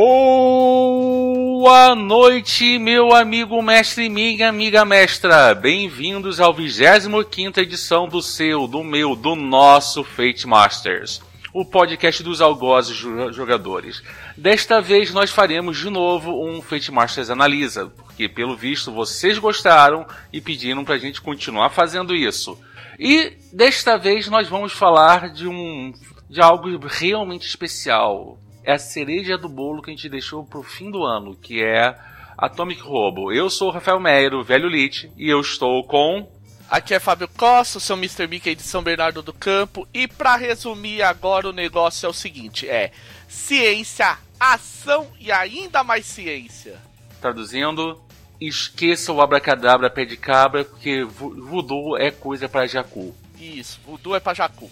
Boa noite, meu amigo mestre e minha amiga mestra. Bem-vindos ao 25 edição do seu, do meu, do nosso Fate Masters, o podcast dos algozes jogadores. Desta vez nós faremos de novo um Fate Masters Analisa, porque pelo visto vocês gostaram e pediram pra gente continuar fazendo isso. E desta vez nós vamos falar de um de algo realmente especial é a cereja do bolo que a gente deixou pro fim do ano, que é Atomic Robo. Eu sou o Rafael Meyer, o velho Lit, e eu estou com. Aqui é Fábio Costa, seu Mr. Mickey de São Bernardo do Campo. E para resumir agora o negócio é o seguinte: é ciência, ação e ainda mais ciência. Traduzindo, esqueça o abracadabra pé de cabra, porque voodoo é coisa para jacu. Isso, voodoo é para jacu.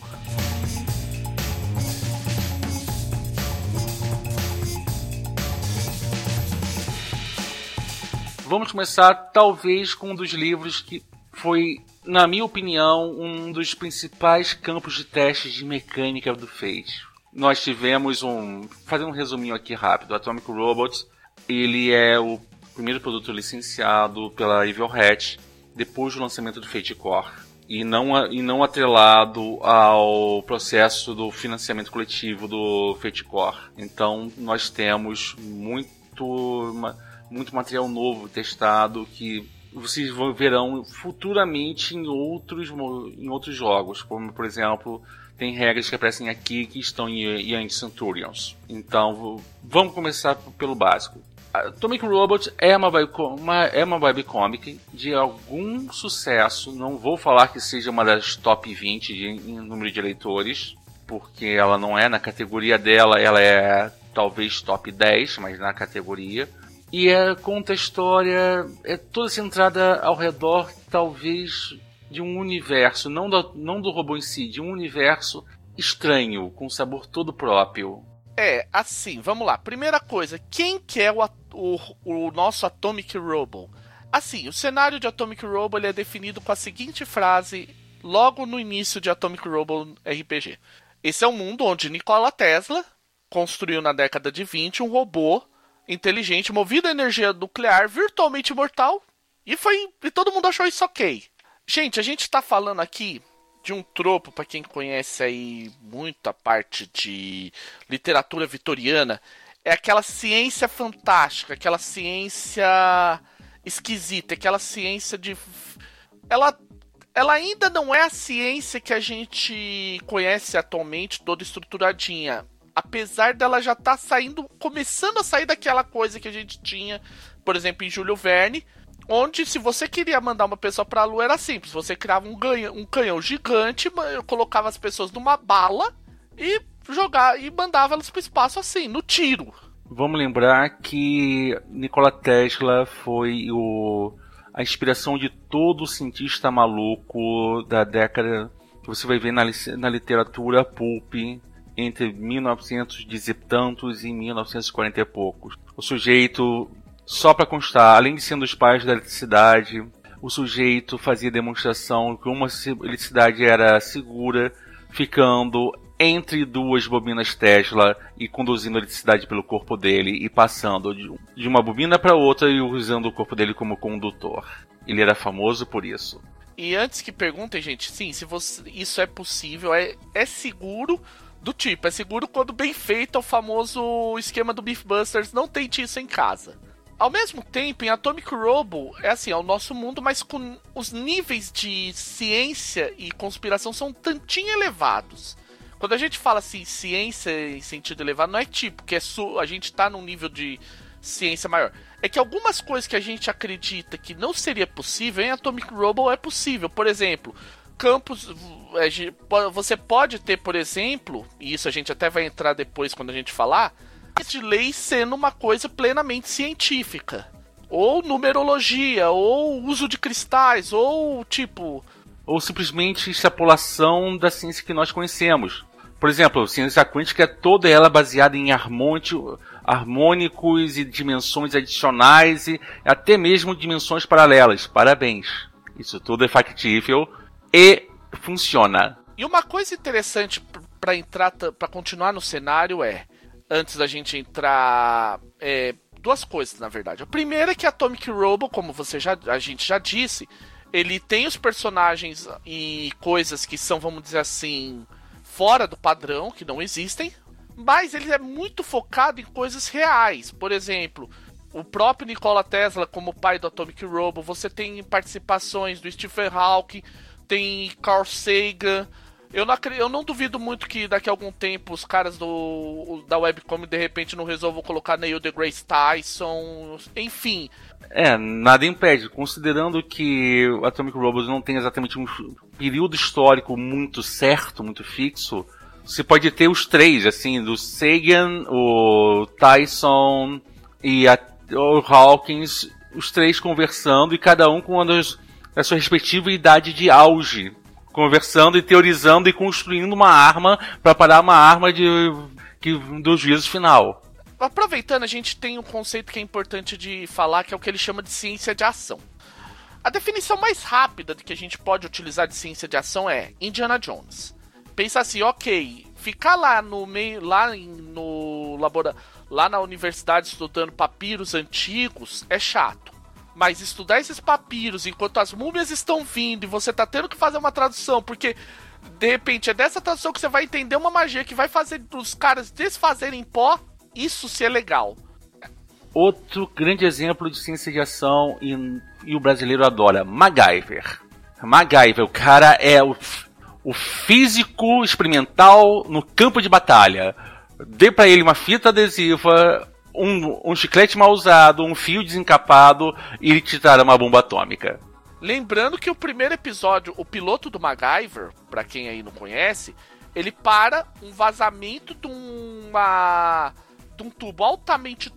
Vamos começar, talvez, com um dos livros que foi, na minha opinião, um dos principais campos de testes de mecânica do Fate. Nós tivemos um. Fazendo um resuminho aqui rápido: Atomic Robots. Ele é o primeiro produto licenciado pela Evil Hat depois do lançamento do Fate Core. E não, e não atrelado ao processo do financiamento coletivo do Fate Core. Então nós temos muito. Muito material novo testado que vocês verão futuramente em outros, em outros jogos, como por exemplo tem regras que aparecem aqui que estão em Young Centurions. Então vamos começar pelo básico. Atomic Robot é uma, uma, é uma webcomic de algum sucesso. Não vou falar que seja uma das top 20 de, em número de leitores, porque ela não é na categoria dela, ela é talvez top 10, mas na categoria. E é, conta a história, é toda centrada ao redor, talvez, de um universo, não do, não do robô em si, de um universo estranho, com sabor todo próprio. É, assim, vamos lá. Primeira coisa, quem que é o, o, o nosso Atomic Robo? Assim, o cenário de Atomic Robo ele é definido com a seguinte frase logo no início de Atomic Robo RPG. Esse é um mundo onde Nikola Tesla construiu na década de 20 um robô inteligente, movido a energia nuclear, virtualmente mortal. E foi. E todo mundo achou isso ok. Gente, a gente tá falando aqui de um tropo, para quem conhece aí muita parte de literatura vitoriana, é aquela ciência fantástica, aquela ciência esquisita, aquela ciência de. Ela ela ainda não é a ciência que a gente conhece atualmente, toda estruturadinha apesar dela já estar tá saindo, começando a sair daquela coisa que a gente tinha, por exemplo, em Júlio Verne, onde se você queria mandar uma pessoa para a lua era simples, você criava um, ganha, um canhão gigante, colocava as pessoas numa bala e jogar e mandava elas para o espaço assim, no tiro. Vamos lembrar que Nikola Tesla foi o, a inspiração de todo cientista maluco da década que você vai ver na, na literatura pulp entre 1900 e tantos e 1940 e poucos. O sujeito, só para constar, além de sendo os pais da eletricidade, o sujeito fazia demonstração que uma eletricidade era segura, ficando entre duas bobinas Tesla e conduzindo a eletricidade pelo corpo dele e passando de uma bobina para outra e usando o corpo dele como condutor. Ele era famoso por isso. E antes que perguntem, gente, sim, se você, isso é possível, é, é seguro, do tipo, é seguro quando bem feito, é o famoso esquema do Beefbusters, não tente isso em casa. Ao mesmo tempo, em Atomic Robo, é assim, é o nosso mundo, mas com os níveis de ciência e conspiração são tantinho elevados. Quando a gente fala assim, ciência em sentido elevado, não é tipo que é a gente tá num nível de ciência maior. É que algumas coisas que a gente acredita que não seria possível, em Atomic Robo é possível. Por exemplo, campos. É, você pode ter, por exemplo, e isso a gente até vai entrar depois quando a gente falar, de lei sendo uma coisa plenamente científica. Ou numerologia, ou uso de cristais, ou tipo. Ou simplesmente extrapolação da ciência que nós conhecemos. Por exemplo, a ciência quântica é toda ela baseada em harmônicos e dimensões adicionais e até mesmo dimensões paralelas. Parabéns. Isso tudo é factível e funciona. E uma coisa interessante para entrar para continuar no cenário é antes da gente entrar. É, duas coisas, na verdade. A primeira é que Atomic Robo, como você já, a gente já disse, ele tem os personagens e coisas que são, vamos dizer assim, fora do padrão, que não existem, mas ele é muito focado em coisas reais. Por exemplo, o próprio Nikola Tesla como pai do Atomic Robo, você tem participações do Stephen Hawking, tem Carl Sagan. Eu não, eu não duvido muito que daqui a algum tempo os caras do da webcom de repente não resolvam colocar Neil deGrasse Tyson, enfim. É, nada impede, considerando que Atomic Robots não tem exatamente um período histórico muito certo, muito fixo, você pode ter os três, assim, do Sagan, o Tyson e a, o Hawkins, os três conversando e cada um com as, a sua respectiva idade de auge conversando e teorizando e construindo uma arma para parar uma arma de, que, do juízo final. Aproveitando, a gente tem um conceito que é importante de falar, que é o que ele chama de ciência de ação. A definição mais rápida que a gente pode utilizar de ciência de ação é Indiana Jones. Pensa assim, ok, ficar lá no meio, lá no laboratório, lá na universidade estudando papiros antigos é chato. Mas estudar esses papiros enquanto as múmias estão vindo e você tá tendo que fazer uma tradução, porque de repente é dessa tradução que você vai entender uma magia que vai fazer os caras desfazerem pó, isso se é legal. Outro grande exemplo de ciência de ação e, e o brasileiro adora, MacGyver. MacGyver, o cara é o, o físico experimental no campo de batalha. Dê para ele uma fita adesiva, um, um chiclete mal usado, um fio desencapado e ele te trará uma bomba atômica. Lembrando que o primeiro episódio, o piloto do MacGyver, para quem aí não conhece, ele para um vazamento de uma de um tubo altamente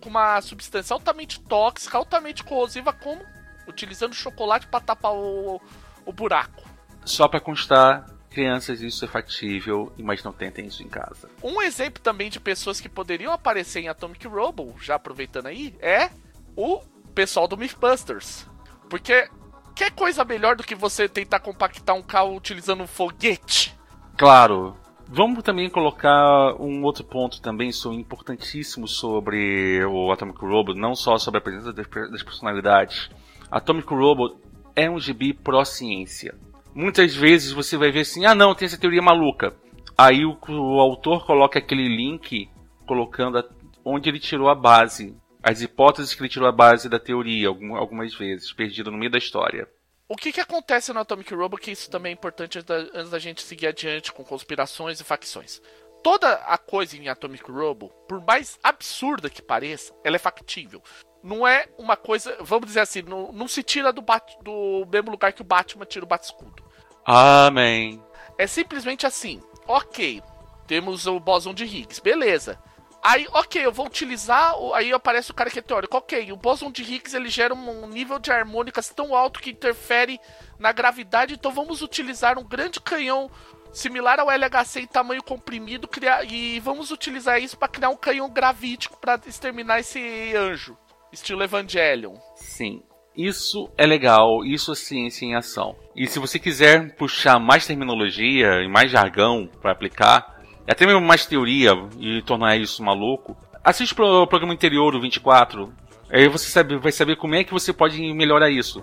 com uma substância altamente tóxica, altamente corrosiva, como utilizando chocolate para tapar o, o buraco. Só para constar, crianças, isso é factível, mas não tentem isso em casa. Um exemplo também de pessoas que poderiam aparecer em Atomic Robo, já aproveitando aí, é o pessoal do Mythbusters. Porque que coisa melhor do que você tentar compactar um carro utilizando um foguete? Claro. Vamos também colocar um outro ponto também sou importantíssimo sobre o Atomic Robo, não só sobre a presença das personalidades. Atomic Robo é um gibi pró-ciência muitas vezes você vai ver assim, ah não, tem essa teoria maluca. Aí o, o autor coloca aquele link colocando a, onde ele tirou a base, as hipóteses que ele tirou a base da teoria, algumas vezes, perdido no meio da história. O que, que acontece no Atomic Robo, que isso também é importante antes da, antes da gente seguir adiante com conspirações e facções. Toda a coisa em Atomic Robo, por mais absurda que pareça, ela é factível. Não é uma coisa, vamos dizer assim, não, não se tira do, do mesmo lugar que o Batman tira o Bat-escudo. Amém. É simplesmente assim. Ok, temos o bóson de Higgs, beleza. Aí, ok, eu vou utilizar. Aí aparece o cara que é teórico. Ok, o bóson de Higgs ele gera um nível de harmônicas tão alto que interfere na gravidade. Então vamos utilizar um grande canhão similar ao LHC em tamanho comprimido criar, e vamos utilizar isso para criar um canhão gravítico para exterminar esse anjo, estilo Evangelion. Sim. Isso é legal, isso é ciência em ação. E se você quiser puxar mais terminologia e mais jargão para aplicar, até mesmo mais teoria e tornar isso maluco, assiste pro programa interior do 24. Aí você sabe, vai saber como é que você pode melhorar isso.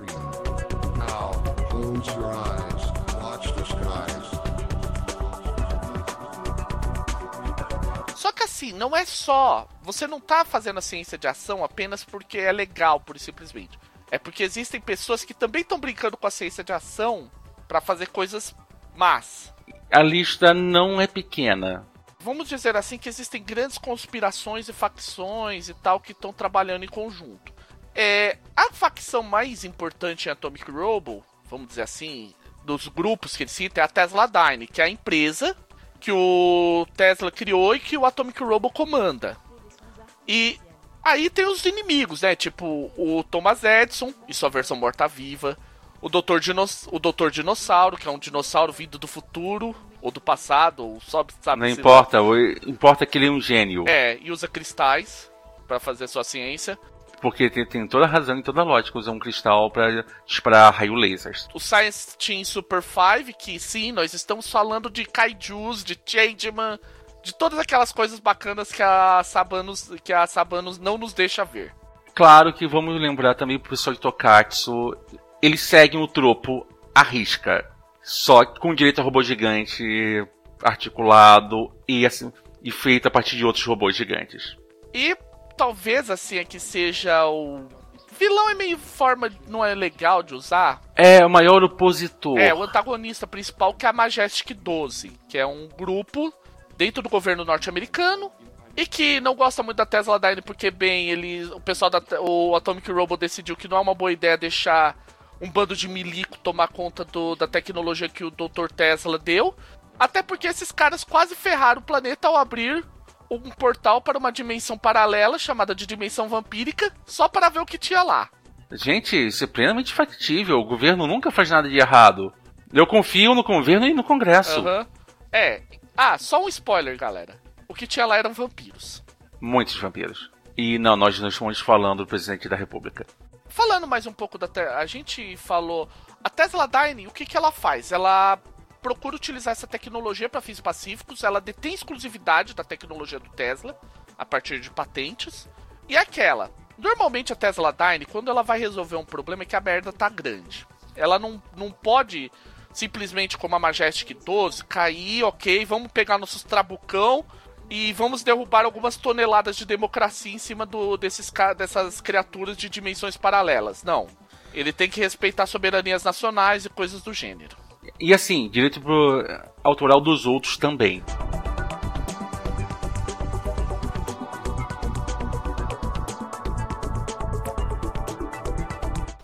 Só assim, não é só. Você não tá fazendo a ciência de ação apenas porque é legal, por simplesmente. É porque existem pessoas que também estão brincando com a ciência de ação para fazer coisas más. A lista não é pequena. Vamos dizer assim que existem grandes conspirações e facções e tal que estão trabalhando em conjunto. É, a facção mais importante em Atomic Robo, vamos dizer assim, dos grupos que ele cita é a Tesla Dyne, que é a empresa que o Tesla criou e que o Atomic Robo comanda. E Aí tem os inimigos, né? Tipo o Thomas Edison e sua versão morta-viva. O Doutor, Dinos o Doutor Dinossauro, que é um dinossauro vindo do futuro ou do passado, ou só sabe Não importa, o, importa que ele é um gênio. É, e usa cristais para fazer sua ciência. Porque tem, tem, toda a razão e toda a lógica usar um cristal para disparar raio lasers. O Science Team Super 5, que sim, nós estamos falando de kaijus, de changeman, de todas aquelas coisas bacanas que a Sabanos, que a Sabanos não nos deixa ver. Claro que vamos lembrar também pro pessoal de Tokatsu, eles seguem o tropo à risca, só com direito a robô gigante articulado e assim e feito a partir de outros robôs gigantes. E talvez assim aqui seja o vilão é meio forma não é legal de usar. É o maior opositor. É o antagonista principal que é a Majestic 12, que é um grupo dentro do governo norte-americano e que não gosta muito da Tesla Dyne porque bem ele o pessoal da o Atomic Robot decidiu que não é uma boa ideia deixar um bando de milico tomar conta do, da tecnologia que o Dr. Tesla deu. Até porque esses caras quase ferraram o planeta ao abrir um portal para uma dimensão paralela chamada de dimensão vampírica, só para ver o que tinha lá. Gente, isso é plenamente factível. O governo nunca faz nada de errado. Eu confio no governo e no Congresso. Uhum. É. Ah, só um spoiler, galera. O que tinha lá eram vampiros. Muitos vampiros. E não, nós não estamos falando do presidente da República. Falando mais um pouco da. Te... A gente falou. A Tesla Dyne, o que, que ela faz? Ela procura utilizar essa tecnologia para fins pacíficos, ela detém exclusividade da tecnologia do Tesla a partir de patentes. E aquela, normalmente a Tesla Dyne, quando ela vai resolver um problema é que a merda tá grande. Ela não, não pode simplesmente como a Majestic 12 cair, ok, vamos pegar nossos trabucão e vamos derrubar algumas toneladas de democracia em cima do, desses, dessas criaturas de dimensões paralelas. Não. Ele tem que respeitar soberanias nacionais e coisas do gênero. E assim, direito pro autoral dos outros também.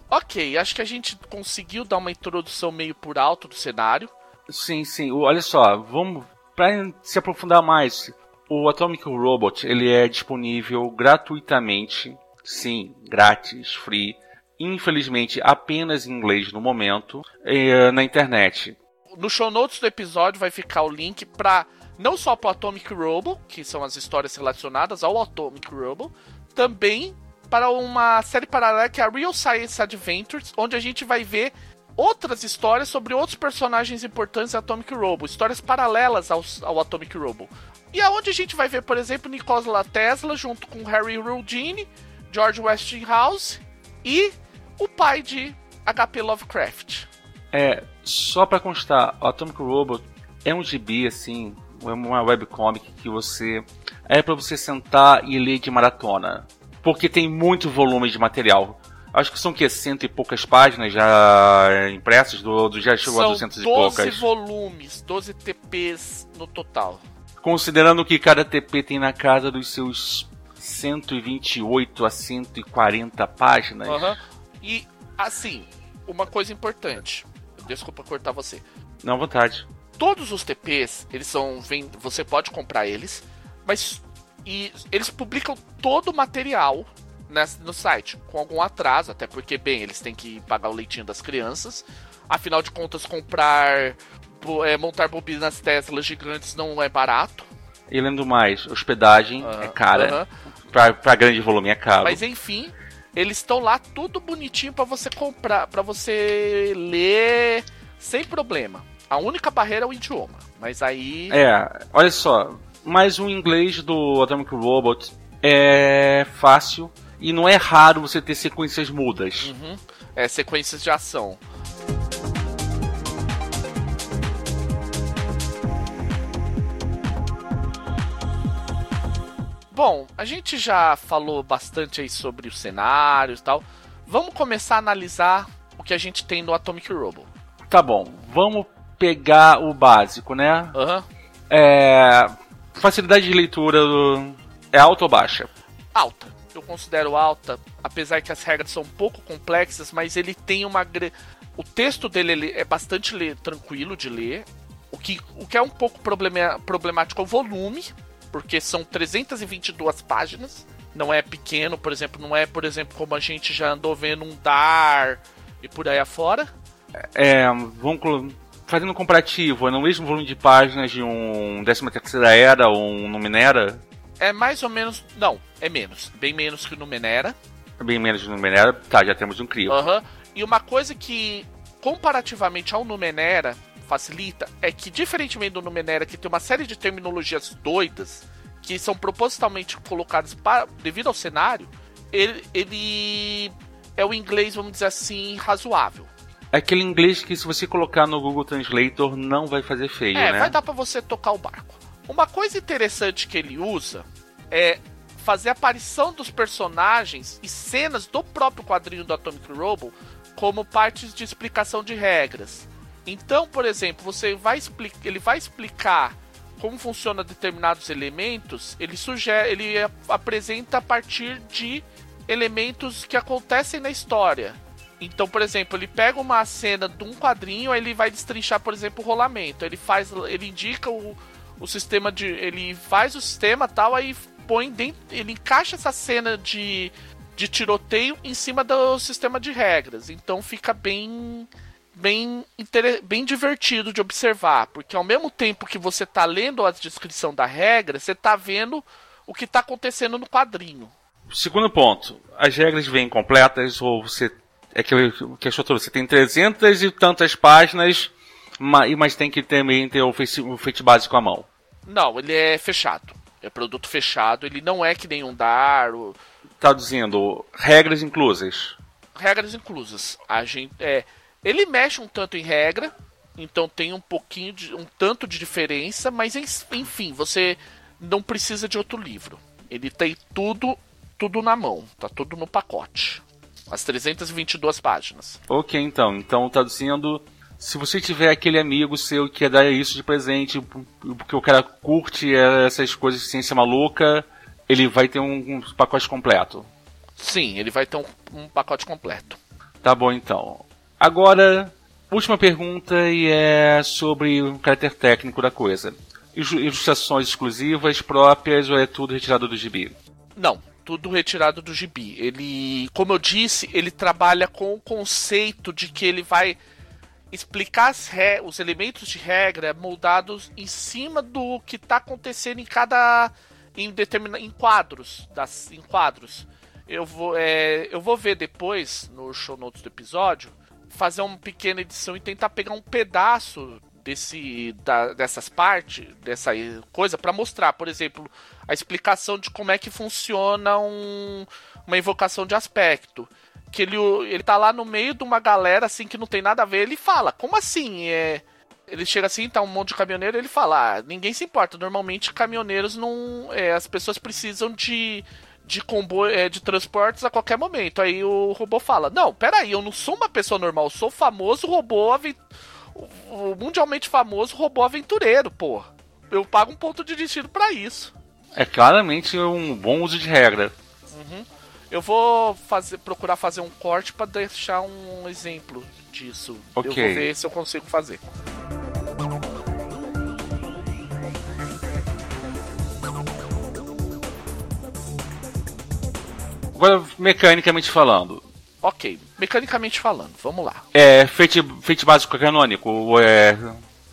Ok, acho que a gente conseguiu dar uma introdução meio por alto do cenário. Sim, sim. Olha só, vamos para se aprofundar mais. O Atomic Robot ele é disponível gratuitamente, sim, grátis, free, infelizmente apenas em inglês no momento, eh, na internet. No show notes do episódio vai ficar o link para não só para o Atomic Robo, que são as histórias relacionadas ao Atomic Robo, também para uma série paralela que é a Real Science Adventures, onde a gente vai ver outras histórias sobre outros personagens importantes do Atomic Robo, histórias paralelas ao, ao Atomic Robo. E aonde a gente vai ver, por exemplo, Nikola Tesla junto com Harry Houdini, George Westinghouse e o pai de HP Lovecraft. É, só para constar, o Atomic Robot é um gibi assim, é uma webcomic que você é para você sentar e ler de maratona, porque tem muito volume de material. Acho que são que cento e poucas páginas já impressas, do, do já chegou são a 200 e poucas. 12 volumes, 12 TPs no total. Considerando que cada TP tem na casa dos seus 128 a 140 páginas. Uhum. E assim, uma coisa importante. Desculpa cortar você. Não, à vontade. Todos os TPs, eles são. Vem, você pode comprar eles, mas. E eles publicam todo o material nessa, no site, com algum atraso, até porque, bem, eles têm que pagar o leitinho das crianças. Afinal de contas, comprar. É, montar bobinas Tesla gigantes não é barato. E lendo mais, hospedagem uh, é cara. Uh -huh. pra, pra grande volume é caro. Mas enfim, eles estão lá tudo bonitinho para você comprar, para você ler sem problema. A única barreira é o idioma, mas aí É, olha só, mas o inglês do Atomic Robot é fácil e não é raro você ter sequências mudas. Uhum. É sequências de ação. Bom, a gente já falou bastante aí sobre os cenários e tal. Vamos começar a analisar o que a gente tem no Atomic Robo. Tá bom, vamos pegar o básico, né? Uhum. É... Facilidade de leitura é alta ou baixa? Alta. Eu considero alta, apesar que as regras são um pouco complexas, mas ele tem uma. O texto dele é bastante tranquilo de ler. O que, o que é um pouco problemático é o volume, porque são 322 páginas. Não é pequeno, por exemplo, não é, por exemplo, como a gente já andou vendo um DAR e por aí afora. É, vamos fazendo um comparativo, é no mesmo volume de páginas de um 13 terceira era ou um Numenera? É mais ou menos, não, é menos, bem menos que o Numenera. Bem menos que o Numenera, tá, já temos um crio. Uhum. E uma coisa que, comparativamente ao Numenera, facilita é que, diferentemente do Numenera, que tem uma série de terminologias doidas que são propositalmente colocadas para, devido ao cenário, ele, ele é o inglês, vamos dizer assim, razoável. É aquele inglês que se você colocar no Google Translator não vai fazer feio, é, né? vai dar para você tocar o barco. Uma coisa interessante que ele usa é fazer a aparição dos personagens e cenas do próprio quadrinho do Atomic Robo como partes de explicação de regras. Então, por exemplo, você vai ele vai explicar como funciona determinados elementos, ele sugere, ele apresenta a partir de elementos que acontecem na história. Então, por exemplo, ele pega uma cena de um quadrinho, aí ele vai destrinchar, por exemplo, o rolamento. Ele faz, ele indica o, o sistema de, ele faz o sistema tal, aí põe dentro, ele encaixa essa cena de de tiroteio em cima do sistema de regras. Então fica bem bem, bem divertido de observar, porque ao mesmo tempo que você está lendo a descrição da regra, você está vendo o que está acontecendo no quadrinho. Segundo ponto, as regras vêm completas ou você é que que achou você tem 300 e tantas páginas, mas tem que também ter o feito básico à mão. Não, ele é fechado. É produto fechado, ele não é que nem um dar, traduzindo, regras inclusas. Regras inclusas. A gente é, ele mexe um tanto em regra, então tem um pouquinho de um tanto de diferença, mas enfim, você não precisa de outro livro. Ele tem tudo tudo na mão, tá tudo no pacote. As 322 páginas. OK, então. Então traduzindo, se você tiver aquele amigo seu que quer dar isso de presente, porque o cara curte essas coisas de ciência maluca, ele vai ter um, um pacote completo. Sim, ele vai ter um, um pacote completo. Tá bom então. Agora, última pergunta e é sobre o caráter técnico da coisa. Ilustrações exclusivas próprias ou é tudo retirado do gibi? Não, tudo retirado do gibi. Ele, como eu disse, ele trabalha com o conceito de que ele vai explicar os elementos de regra moldados em cima do que está acontecendo em cada em determina, em quadros, das, em quadros. Eu vou, é, eu vou ver depois no show notes do episódio, fazer uma pequena edição e tentar pegar um pedaço desse da, dessas partes, dessa coisa para mostrar, por exemplo, a explicação de como é que funciona um, uma invocação de aspecto. Que ele, ele tá lá no meio de uma galera assim que não tem nada a ver, ele fala: "Como assim? É ele chega assim, tá um monte de caminhoneiro, ele fala: ah, ninguém se importa. Normalmente, caminhoneiros não. É, as pessoas precisam de, de comboio, é, de transportes a qualquer momento. Aí o robô fala: Não, peraí, eu não sou uma pessoa normal, eu sou famoso robô o mundialmente famoso robô aventureiro, pô. Eu pago um ponto de destino para isso. É claramente um bom uso de regra. Uhum. Eu vou fazer, procurar fazer um corte para deixar um exemplo disso. Okay. Eu vou ver se eu consigo fazer. Agora, mecanicamente falando. Ok, mecanicamente falando, vamos lá. É feito, feito básico canônico ou é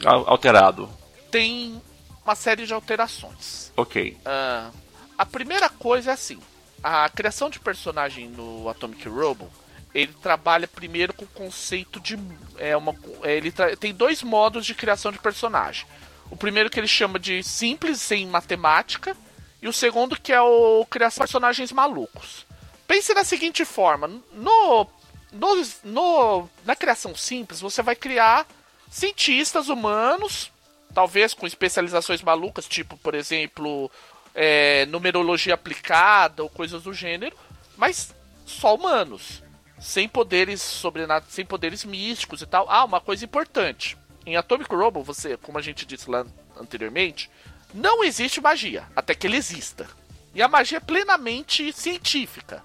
alterado? Tem uma série de alterações. Ok. Uh, a primeira coisa é assim: a criação de personagem no Atomic Robo ele trabalha primeiro com o conceito de é uma é, ele tem dois modos de criação de personagem. O primeiro que ele chama de simples sem matemática e o segundo que é o criação de personagens malucos. Pense da seguinte forma: no, no, no, na criação simples, você vai criar cientistas humanos, talvez com especializações malucas, tipo, por exemplo, é, numerologia aplicada ou coisas do gênero, mas só humanos, sem poderes sobrenat sem poderes místicos e tal. Ah, uma coisa importante: em Atomic Robo, você, como a gente disse lá anteriormente, não existe magia até que ele exista. E a magia é plenamente científica.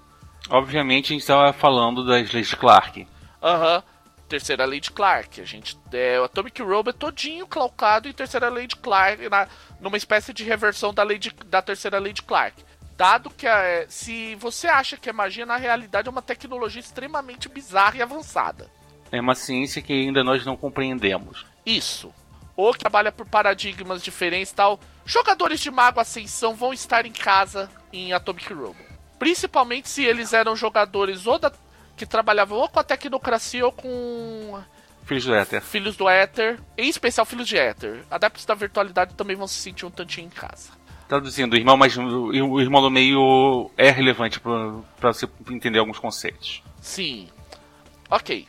Obviamente a gente estava falando das leis de Clark. Aham. Uhum. Terceira lei de Clark. A gente, é, o Atomic Robo é todinho calcado em terceira lei de Clark, na, numa espécie de reversão da, lei de, da terceira lei de Clark. Dado que é, se você acha que a magia na realidade é uma tecnologia extremamente bizarra e avançada. É uma ciência que ainda nós não compreendemos. Isso. Ou que trabalha por paradigmas diferentes tal. Jogadores de Mago Ascensão vão estar em casa em Atomic Robo. Principalmente se eles eram jogadores ou da, que trabalhavam ou com a tecnocracia ou com Filhos do Éter. Filhos do Éter, em especial Filhos de Éter. Adeptos da virtualidade também vão se sentir um tantinho em casa. Traduzindo, o irmão, mais, o irmão do meio é relevante para você entender alguns conceitos. Sim. Ok.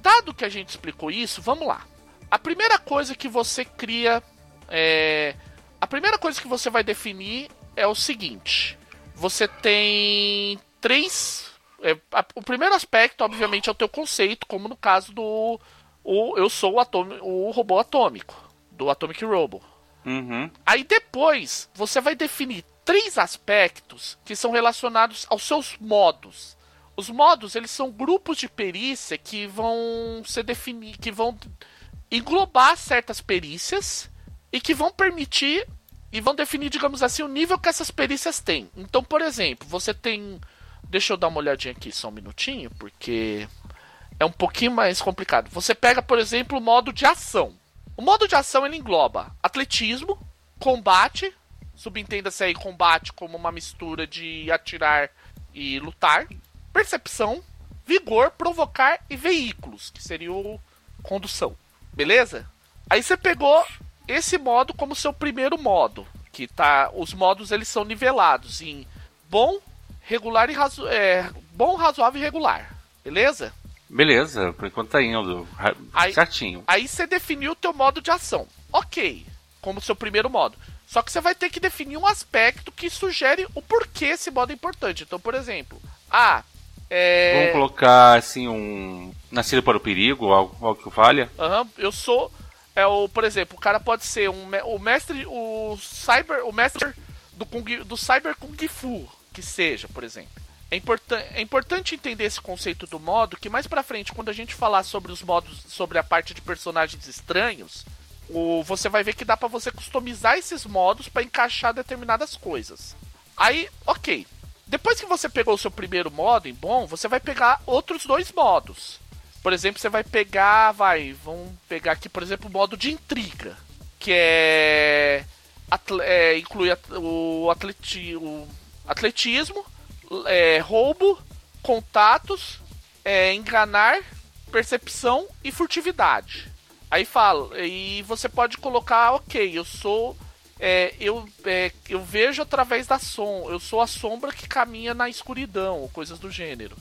Dado que a gente explicou isso, vamos lá. A primeira coisa que você cria é. A primeira coisa que você vai definir é o seguinte: você tem três. É, a, o primeiro aspecto, obviamente, é o teu conceito, como no caso do. O, eu sou o, atômico, o robô atômico, do Atomic Robo. Uhum. Aí depois você vai definir três aspectos que são relacionados aos seus modos. Os modos, eles são grupos de perícia que vão ser definir, que vão englobar certas perícias e que vão permitir e vão definir, digamos assim, o nível que essas perícias têm. Então, por exemplo, você tem, deixa eu dar uma olhadinha aqui só um minutinho, porque é um pouquinho mais complicado. Você pega, por exemplo, o modo de ação. O modo de ação ele engloba atletismo, combate, subentenda-se aí combate como uma mistura de atirar e lutar, percepção, vigor, provocar e veículos, que seria o condução. Beleza? Aí você pegou esse modo como seu primeiro modo, que tá, os modos eles são nivelados em bom, regular e razo é, bom, razoável e regular. Beleza? Beleza, por enquanto tá indo aí, certinho. Aí você definiu o teu modo de ação. Ok, como seu primeiro modo. Só que você vai ter que definir um aspecto que sugere o porquê esse modo é importante. Então, por exemplo, ah, é... Vamos colocar assim um nascido para o perigo, algo, algo que valha. Aham, uhum, eu sou é o, por exemplo, o cara pode ser um o mestre, o cyber, o mestre do Kung, do cyber kung fu, que seja, por exemplo. É, importan é importante entender esse conceito do modo, que mais pra frente, quando a gente falar sobre os modos, sobre a parte de personagens estranhos, o, você vai ver que dá para você customizar esses modos para encaixar determinadas coisas. Aí, ok. Depois que você pegou o seu primeiro modo em bom, você vai pegar outros dois modos. Por exemplo, você vai pegar, vai, vamos pegar aqui, por exemplo, o modo de intriga, que é, é inclui o, atleti, o atletismo, é, roubo, contatos, é, enganar, percepção e furtividade. Aí fala, e você pode colocar, ok, eu sou. É, eu, é, eu vejo através da som, eu sou a sombra que caminha na escuridão, coisas do gênero,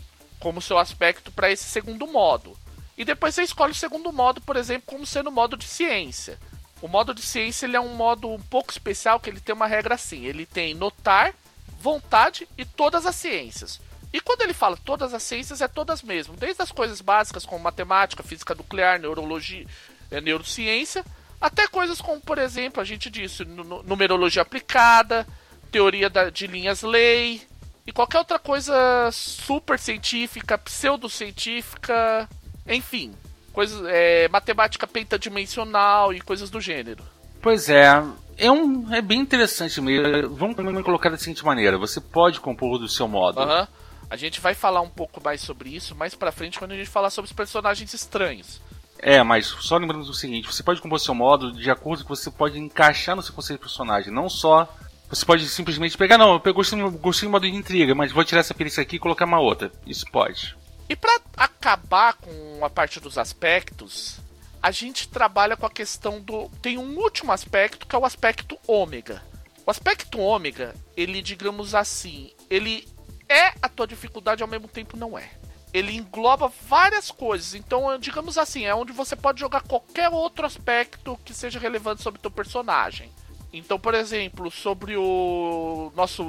como seu aspecto para esse segundo modo. E depois você escolhe o segundo modo, por exemplo, como sendo o modo de ciência. O modo de ciência ele é um modo um pouco especial que ele tem uma regra assim, ele tem notar, vontade e todas as ciências. E quando ele fala todas as ciências, é todas mesmo, desde as coisas básicas como matemática, física nuclear, neurologia, é, neurociência, até coisas como, por exemplo, a gente disse, numerologia aplicada, teoria de linhas lei e qualquer outra coisa super científica, pseudocientífica, enfim, coisas, é, matemática pentadimensional e coisas do gênero. Pois é, é, um, é bem interessante mesmo. Vamos colocar da seguinte maneira: você pode compor do seu modo. Uhum. A gente vai falar um pouco mais sobre isso mais pra frente quando a gente falar sobre os personagens estranhos. É, mas só lembrando o seguinte: você pode compor seu modo de acordo com que você pode encaixar no seu conceito de personagem. Não só. Você pode simplesmente pegar, não, eu gostei, gostei do modo de intriga, mas vou tirar essa perícia aqui e colocar uma outra. Isso pode. E para acabar com a parte dos aspectos, a gente trabalha com a questão do. Tem um último aspecto que é o aspecto ômega. O aspecto ômega, ele, digamos assim, ele é a tua dificuldade ao mesmo tempo não é ele engloba várias coisas. Então, digamos assim, é onde você pode jogar qualquer outro aspecto que seja relevante sobre o teu personagem. Então, por exemplo, sobre o nosso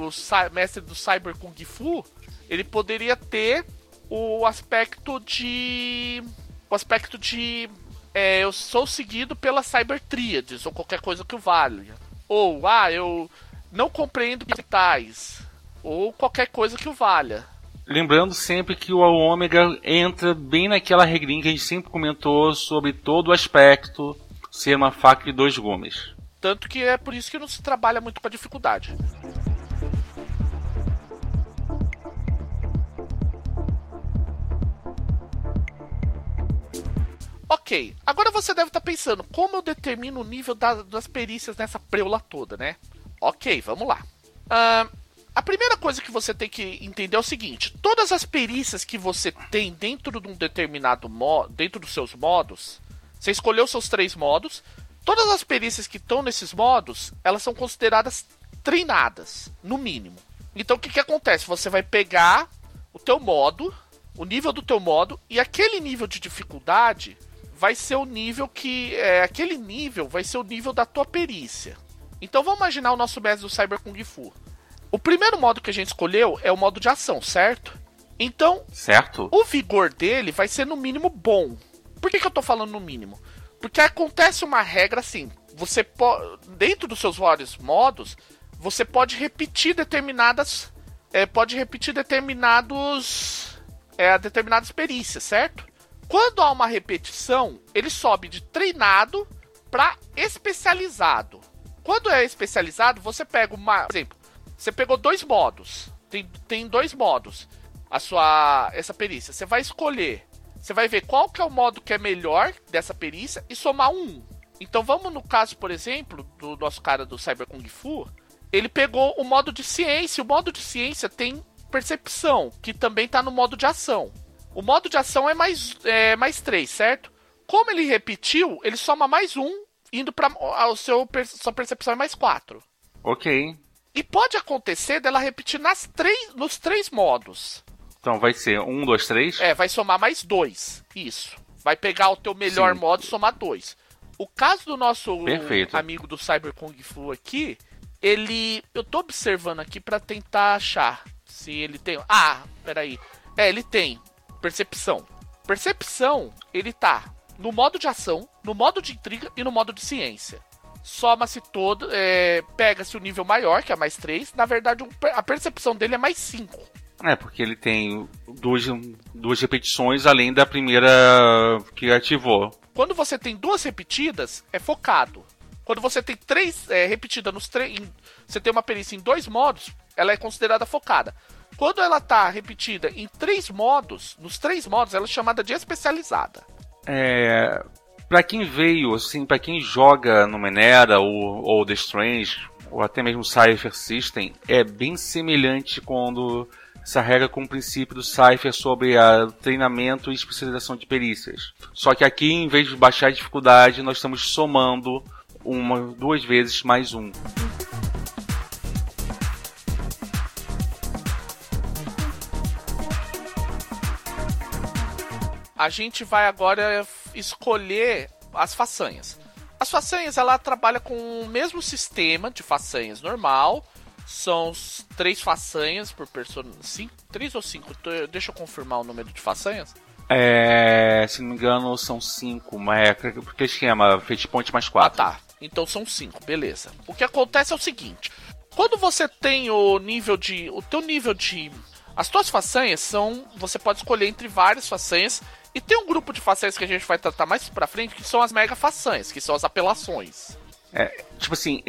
mestre do Cyber Kung Fu, ele poderia ter o aspecto de. O aspecto de. É, eu sou seguido pela Cyber Tríades, ou qualquer coisa que o valha. Ou, ah, eu não compreendo tais. Ou qualquer coisa que o valha. Lembrando sempre que o ômega entra bem naquela regrinha que a gente sempre comentou sobre todo o aspecto ser uma faca de dois gumes. Tanto que é por isso que não se trabalha muito com a dificuldade. Ok, agora você deve estar pensando, como eu determino o nível das, das perícias nessa preula toda, né? Ok, vamos lá. Uh, a primeira coisa que você tem que entender é o seguinte: todas as perícias que você tem dentro de um determinado modo, dentro dos seus modos, Você escolheu seus três modos. Todas as perícias que estão nesses modos, elas são consideradas treinadas, no mínimo. Então o que, que acontece? Você vai pegar o teu modo, o nível do teu modo, e aquele nível de dificuldade vai ser o nível que. É, aquele nível vai ser o nível da tua perícia. Então vamos imaginar o nosso mestre do Cyber Kung Fu. O primeiro modo que a gente escolheu é o modo de ação, certo? Então, certo. o vigor dele vai ser no mínimo bom. Por que, que eu tô falando no mínimo? Porque acontece uma regra assim: você pode, dentro dos seus vários modos, você pode repetir determinadas, é, pode repetir determinados, é, determinadas perícias, certo? Quando há uma repetição, ele sobe de treinado para especializado. Quando é especializado, você pega uma, por exemplo, você pegou dois modos, tem, tem dois modos a sua essa perícia. Você vai escolher você vai ver qual que é o modo que é melhor dessa perícia e somar um. Então vamos no caso, por exemplo, do nosso cara do Cyber Kung Fu, ele pegou o modo de ciência. O modo de ciência tem percepção, que também está no modo de ação. O modo de ação é mais, é, mais 3, certo? Como ele repetiu, ele soma mais um, indo para o seu sua percepção é mais 4. Ok. E pode acontecer dela repetir nas três, nos três modos. Então vai ser um, dois, três? É, vai somar mais dois. Isso. Vai pegar o teu melhor Sim. modo e somar dois. O caso do nosso Perfeito. amigo do Cyber Kung Fu aqui, ele. Eu tô observando aqui para tentar achar se ele tem. Ah, peraí. É, ele tem. Percepção. Percepção, ele tá no modo de ação, no modo de intriga e no modo de ciência. Soma-se todo, é, pega-se o nível maior, que é mais 3. Na verdade, a percepção dele é mais 5. É, porque ele tem duas, duas repetições além da primeira que ativou. Quando você tem duas repetidas, é focado. Quando você tem três é, repetidas nos três. Você tem uma perícia em dois modos, ela é considerada focada. Quando ela tá repetida em três modos, nos três modos, ela é chamada de especializada. É. Pra quem veio, assim, pra quem joga no Menera ou, ou The Strange, ou até mesmo Cypher System, é bem semelhante quando essa regra com o princípio do Cypher sobre a treinamento e especialização de perícias. Só que aqui, em vez de baixar a dificuldade, nós estamos somando uma, duas vezes mais um. A gente vai agora escolher as façanhas. As façanhas ela trabalha com o mesmo sistema de façanhas normal, são três façanhas por personagem. Três ou cinco? Deixa eu confirmar o número de façanhas. É, se não me engano, são cinco, mas é porque esquema, fate point mais quatro. Ah, tá. Então são cinco, beleza. O que acontece é o seguinte: quando você tem o nível de. O teu nível de. As tuas façanhas são. Você pode escolher entre várias façanhas. E tem um grupo de façanhas que a gente vai tratar mais pra frente, que são as mega façanhas, que são as apelações. É, tipo assim,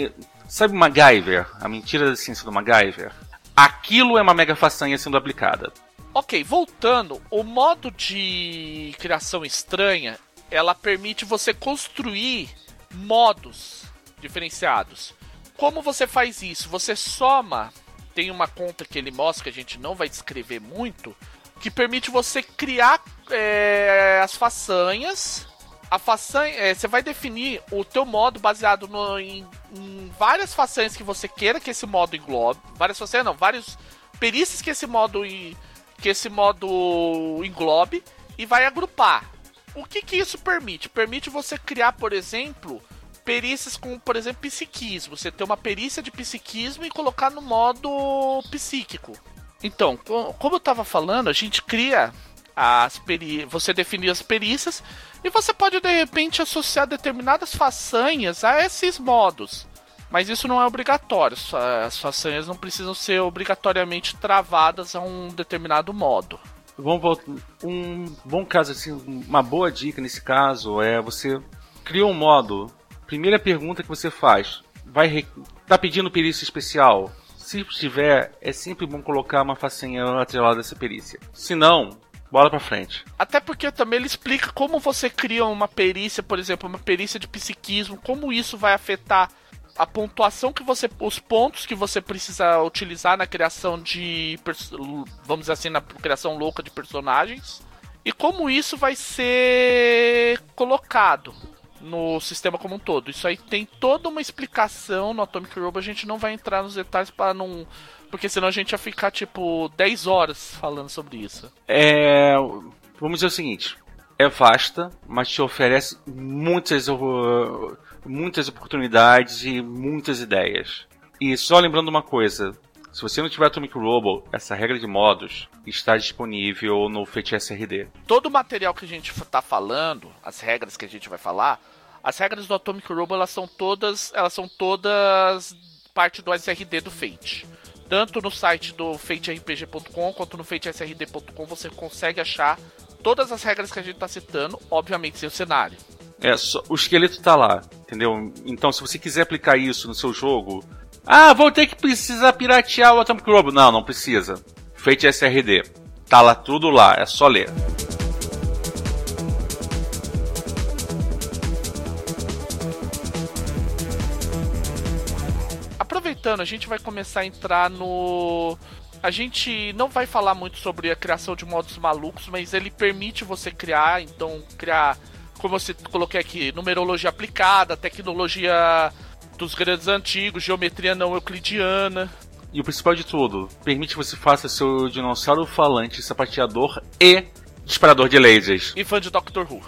Sabe MacGyver? A mentira da ciência do MacGyver? Aquilo é uma mega façanha sendo aplicada. Ok, voltando, o modo de criação estranha, ela permite você construir modos diferenciados. Como você faz isso? Você soma, tem uma conta que ele mostra que a gente não vai descrever muito, que permite você criar é, as façanhas a façanha, é, você vai definir o teu modo baseado no, em, em, várias façanhas que você queira que esse modo englobe. Várias façanhas não, vários perícias que esse modo que esse modo englobe e vai agrupar. O que que isso permite? Permite você criar, por exemplo, perícias com, por exemplo, psiquismo. Você ter uma perícia de psiquismo e colocar no modo psíquico. Então, como eu estava falando, a gente cria as peri você definir as perícias e você pode de repente associar determinadas façanhas a esses modos. Mas isso não é obrigatório. As façanhas não precisam ser obrigatoriamente travadas a um determinado modo. Vamos. Um bom caso, assim, uma boa dica nesse caso é você criou um modo. Primeira pergunta que você faz: vai tá pedindo perícia especial? Se tiver, é sempre bom colocar uma façanha atrelada a essa perícia. Se não, Bola pra frente. Até porque também ele explica como você cria uma perícia, por exemplo, uma perícia de psiquismo, como isso vai afetar a pontuação que você. os pontos que você precisa utilizar na criação de. vamos dizer assim, na criação louca de personagens. e como isso vai ser colocado no sistema como um todo. Isso aí tem toda uma explicação no Atomic Robo, a gente não vai entrar nos detalhes para não. Porque senão a gente ia ficar tipo 10 horas falando sobre isso. É. Vamos dizer o seguinte: é vasta, mas te oferece muitas, uh, muitas oportunidades e muitas ideias. E só lembrando uma coisa: se você não tiver Atomic Robo, essa regra de modos está disponível no Fate SRD. Todo o material que a gente está falando, as regras que a gente vai falar, as regras do Atomic Robo elas são todas, elas são todas parte do SRD do Fate. Tanto no site do faterpg.com quanto no fatesrd.com você consegue achar todas as regras que a gente está citando, obviamente sem o cenário. É, só, o esqueleto está lá, entendeu? Então, se você quiser aplicar isso no seu jogo, ah, vou ter que precisar piratear o Atomic Robo. Não, não precisa. Fate SRD. Tá lá tudo lá, é só ler. Aproveitando, a gente vai começar a entrar no. A gente não vai falar muito sobre a criação de modos malucos, mas ele permite você criar, então criar, como eu coloquei aqui, numerologia aplicada, tecnologia dos grandes antigos, geometria não euclidiana. E o principal de tudo, permite que você faça seu dinossauro falante, sapateador e disparador de lasers. E fã de Doctor Who.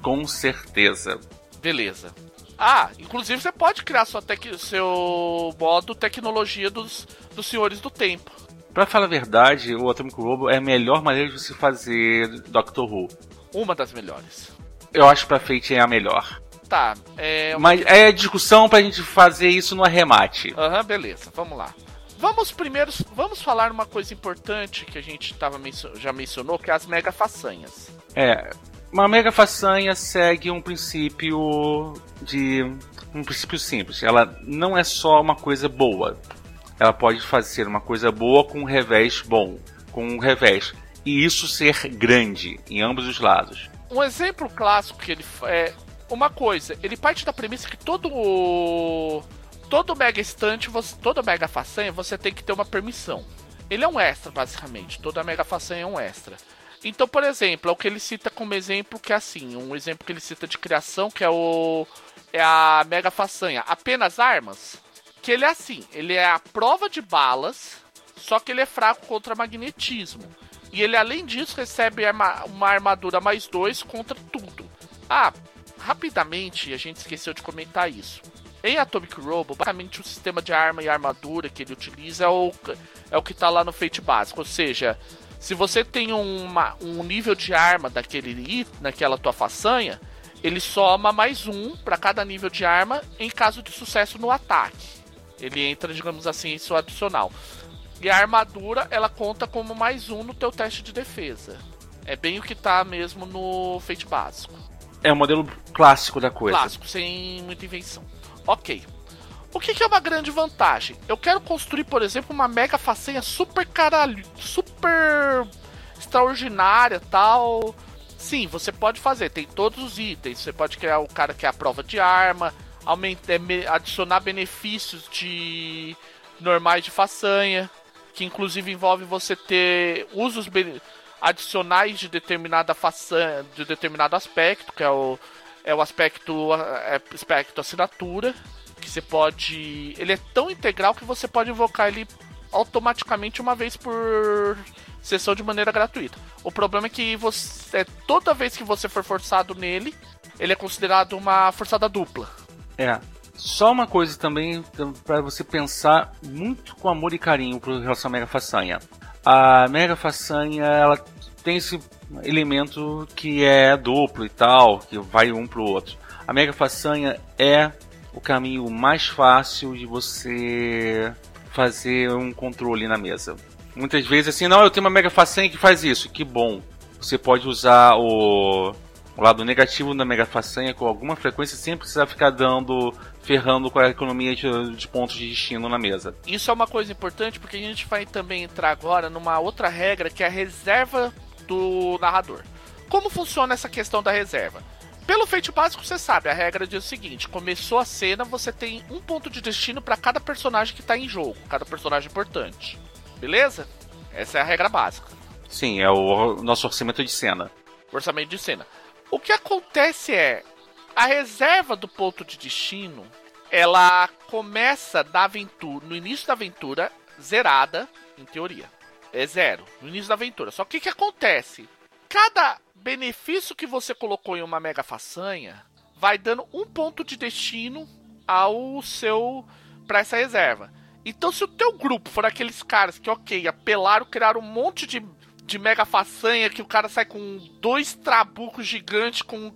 Com certeza. Beleza. Ah, inclusive você pode criar sua seu modo tecnologia dos, dos senhores do tempo. Pra falar a verdade, o Atomic Robo é a melhor maneira de você fazer Doctor Who. Uma das melhores. Eu acho que pra Fate é a melhor. Tá, é. Mas é discussão pra gente fazer isso no arremate. Aham, uhum, beleza, vamos lá. Vamos primeiro, vamos falar uma coisa importante que a gente tava, já mencionou, que é as mega façanhas. É, uma mega façanha segue um princípio de um princípio simples. Ela não é só uma coisa boa. Ela pode fazer uma coisa boa com um revés bom, com um revés e isso ser grande em ambos os lados. Um exemplo clássico que ele é uma coisa, ele parte da premissa que todo todo mega estante, você, toda mega façanha, você tem que ter uma permissão. Ele é um extra, basicamente. Toda mega façanha é um extra. Então, por exemplo, é o que ele cita como exemplo que é assim, um exemplo que ele cita de criação, que é o é a mega façanha, apenas armas, que ele é assim, ele é a prova de balas, só que ele é fraco contra magnetismo. E ele além disso recebe uma armadura mais dois contra tudo. Ah, rapidamente, a gente esqueceu de comentar isso. Em Atomic Robo, basicamente o sistema de arma e armadura que ele utiliza é o, é o que está lá no Fate básico. Ou seja, se você tem uma, um nível de arma daquele naquela tua façanha, ele soma mais um para cada nível de arma em caso de sucesso no ataque. Ele entra, digamos assim, em seu adicional. E a armadura, ela conta como mais um no teu teste de defesa. É bem o que está mesmo no Fate básico. É o modelo clássico da coisa. Clássico, sem muita invenção. Ok. O que, que, é uma grande vantagem? Eu quero construir, por exemplo, uma mega façanha super caralho, super extraordinária, tal. Sim, você pode fazer, tem todos os itens. Você pode criar o cara que é a prova de arma, aumentar, adicionar benefícios de normais de façanha, que inclusive envolve você ter usos adicionais de determinada façanha, de determinado aspecto, que é o, é o aspecto, é, aspecto assinatura, que você pode. Ele é tão integral que você pode invocar ele automaticamente uma vez por sessão de maneira gratuita. O problema é que você, toda vez que você for forçado nele, ele é considerado uma forçada dupla. É. Só uma coisa também para você pensar muito com amor e carinho em relação à Mega Façanha. A Mega Façanha ela tem esse elemento que é duplo e tal, que vai um pro outro. A Mega Façanha é o caminho mais fácil de você fazer um controle na mesa. Muitas vezes assim, não, eu tenho uma Mega Façanha que faz isso, que bom. Você pode usar o, o lado negativo da Mega Façanha com alguma frequência sem precisar ficar dando ferrando com a economia de, de, pontos de destino na mesa. Isso é uma coisa importante porque a gente vai também entrar agora numa outra regra que é a reserva do narrador. Como funciona essa questão da reserva? Pelo feito básico, você sabe, a regra diz o seguinte: começou a cena, você tem um ponto de destino para cada personagem que está em jogo, cada personagem importante. Beleza? Essa é a regra básica. Sim, é o nosso orçamento de cena. orçamento de cena. O que acontece é a reserva do ponto de destino, ela começa da aventura, no início da aventura zerada, em teoria. É zero no início da aventura. Só que o que acontece? Cada benefício que você colocou em uma mega façanha vai dando um ponto de destino ao seu para essa reserva. Então, se o teu grupo for aqueles caras que, ok, apelaram, criaram um monte de, de mega façanha, que o cara sai com dois trabucos gigantes com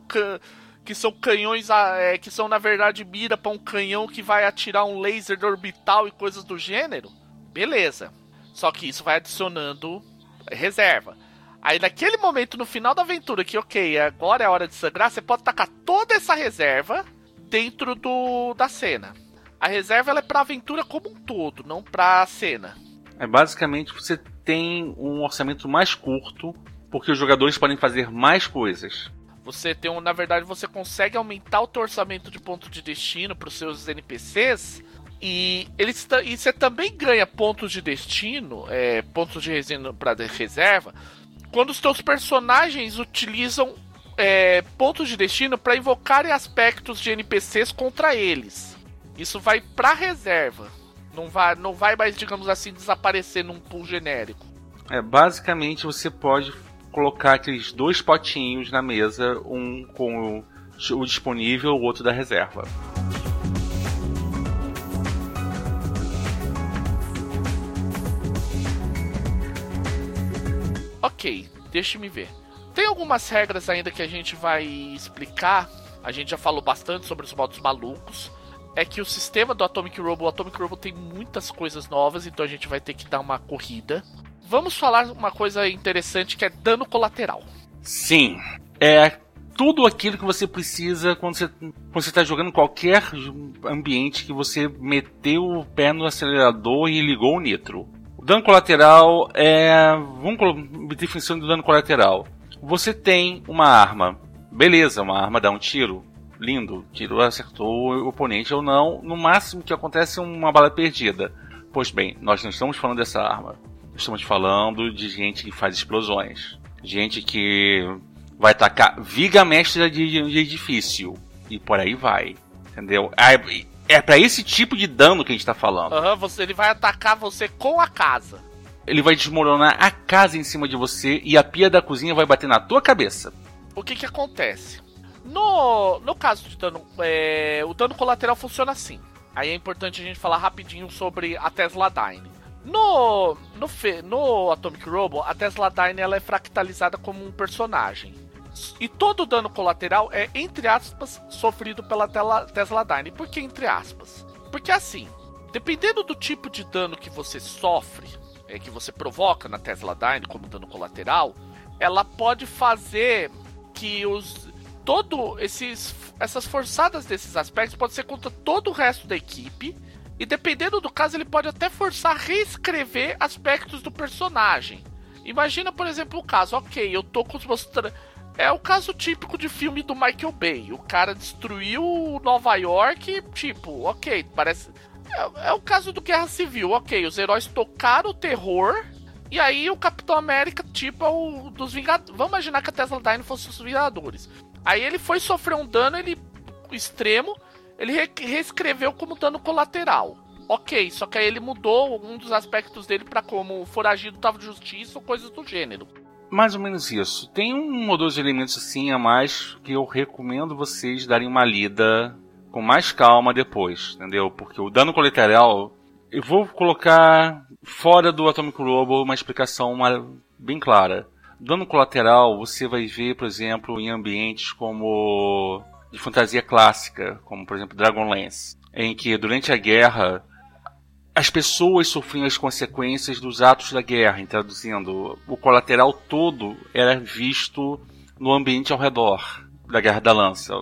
que são canhões é, que são na verdade mira para um canhão que vai atirar um laser orbital e coisas do gênero, beleza. Só que isso vai adicionando reserva. Aí naquele momento, no final da aventura, que ok, agora é a hora de sangrar, você pode tacar toda essa reserva dentro do da cena. A reserva ela é pra aventura como um todo, não pra cena. É basicamente você tem um orçamento mais curto, porque os jogadores podem fazer mais coisas. Você tem um, na verdade, você consegue aumentar o teu orçamento de ponto de destino para os seus NPCs e eles e você também ganha pontos de destino, é, pontos de resina para reserva, quando os teus personagens utilizam é, pontos de destino para invocarem aspectos de NPCs contra eles. Isso vai pra reserva. Não vai, não vai mais, digamos assim, desaparecer num pool genérico. É, basicamente você pode colocar aqueles dois potinhos na mesa, um com o, o disponível, o outro da reserva. Ok, deixe-me ver. Tem algumas regras ainda que a gente vai explicar. A gente já falou bastante sobre os modos malucos é que o sistema do Atomic Robo, o Atomic Robo tem muitas coisas novas, então a gente vai ter que dar uma corrida. Vamos falar uma coisa interessante que é dano colateral. Sim, é tudo aquilo que você precisa quando você quando está jogando qualquer ambiente que você meteu o pé no acelerador e ligou o nitro. Dano colateral é. Vamos definição do dano colateral. Você tem uma arma, beleza, uma arma dá um tiro lindo, tirou, acertou o oponente ou não. No máximo que acontece é uma bala perdida. Pois bem, nós não estamos falando dessa arma. Estamos falando de gente que faz explosões. Gente que vai atacar viga mestra de, de edifício. E por aí vai. Entendeu? É, para esse tipo de dano que a gente tá falando. Aham, uhum, você, ele vai atacar você com a casa. Ele vai desmoronar a casa em cima de você e a pia da cozinha vai bater na tua cabeça. O que que acontece? No, no caso de dano, é, o dano colateral funciona assim. Aí é importante a gente falar rapidinho sobre a Tesla Dyne. No, no, no Atomic Robo, a Tesla Dyne ela é fractalizada como um personagem. E todo o dano colateral é, entre aspas, sofrido pela Tesla Dyne. Por que entre aspas? Porque assim, dependendo do tipo de dano que você sofre, é, que você provoca na Tesla Dyne como dano colateral, ela pode fazer que os todo esses essas forçadas desses aspectos pode ser contra todo o resto da equipe e dependendo do caso ele pode até forçar a reescrever aspectos do personagem. Imagina, por exemplo, o caso, OK, eu tô com os mostrando é o caso típico de filme do Michael Bay. O cara destruiu Nova York, tipo, ok, parece. É, é, o caso do Guerra Civil, ok. Os heróis tocaram o terror. E aí o Capitão América, tipo, é o dos Vingadores. Vamos imaginar que a Tesla Dyne fosse os Vingadores. Aí ele foi sofrer um dano ele, extremo, ele re reescreveu como dano colateral. Ok, só que aí ele mudou um dos aspectos dele para como foragido tava de justiça ou coisas do gênero. Mais ou menos isso. Tem um ou dois elementos assim a mais que eu recomendo vocês darem uma lida com mais calma depois, entendeu? Porque o dano colateral, eu vou colocar fora do Atomic Robo uma explicação uma, bem clara. Dano colateral você vai ver, por exemplo, em ambientes como de fantasia clássica, como por exemplo Dragonlance, em que durante a guerra as pessoas sofriam as consequências dos atos da guerra, traduzindo, o colateral todo era visto no ambiente ao redor da Guerra da Lança.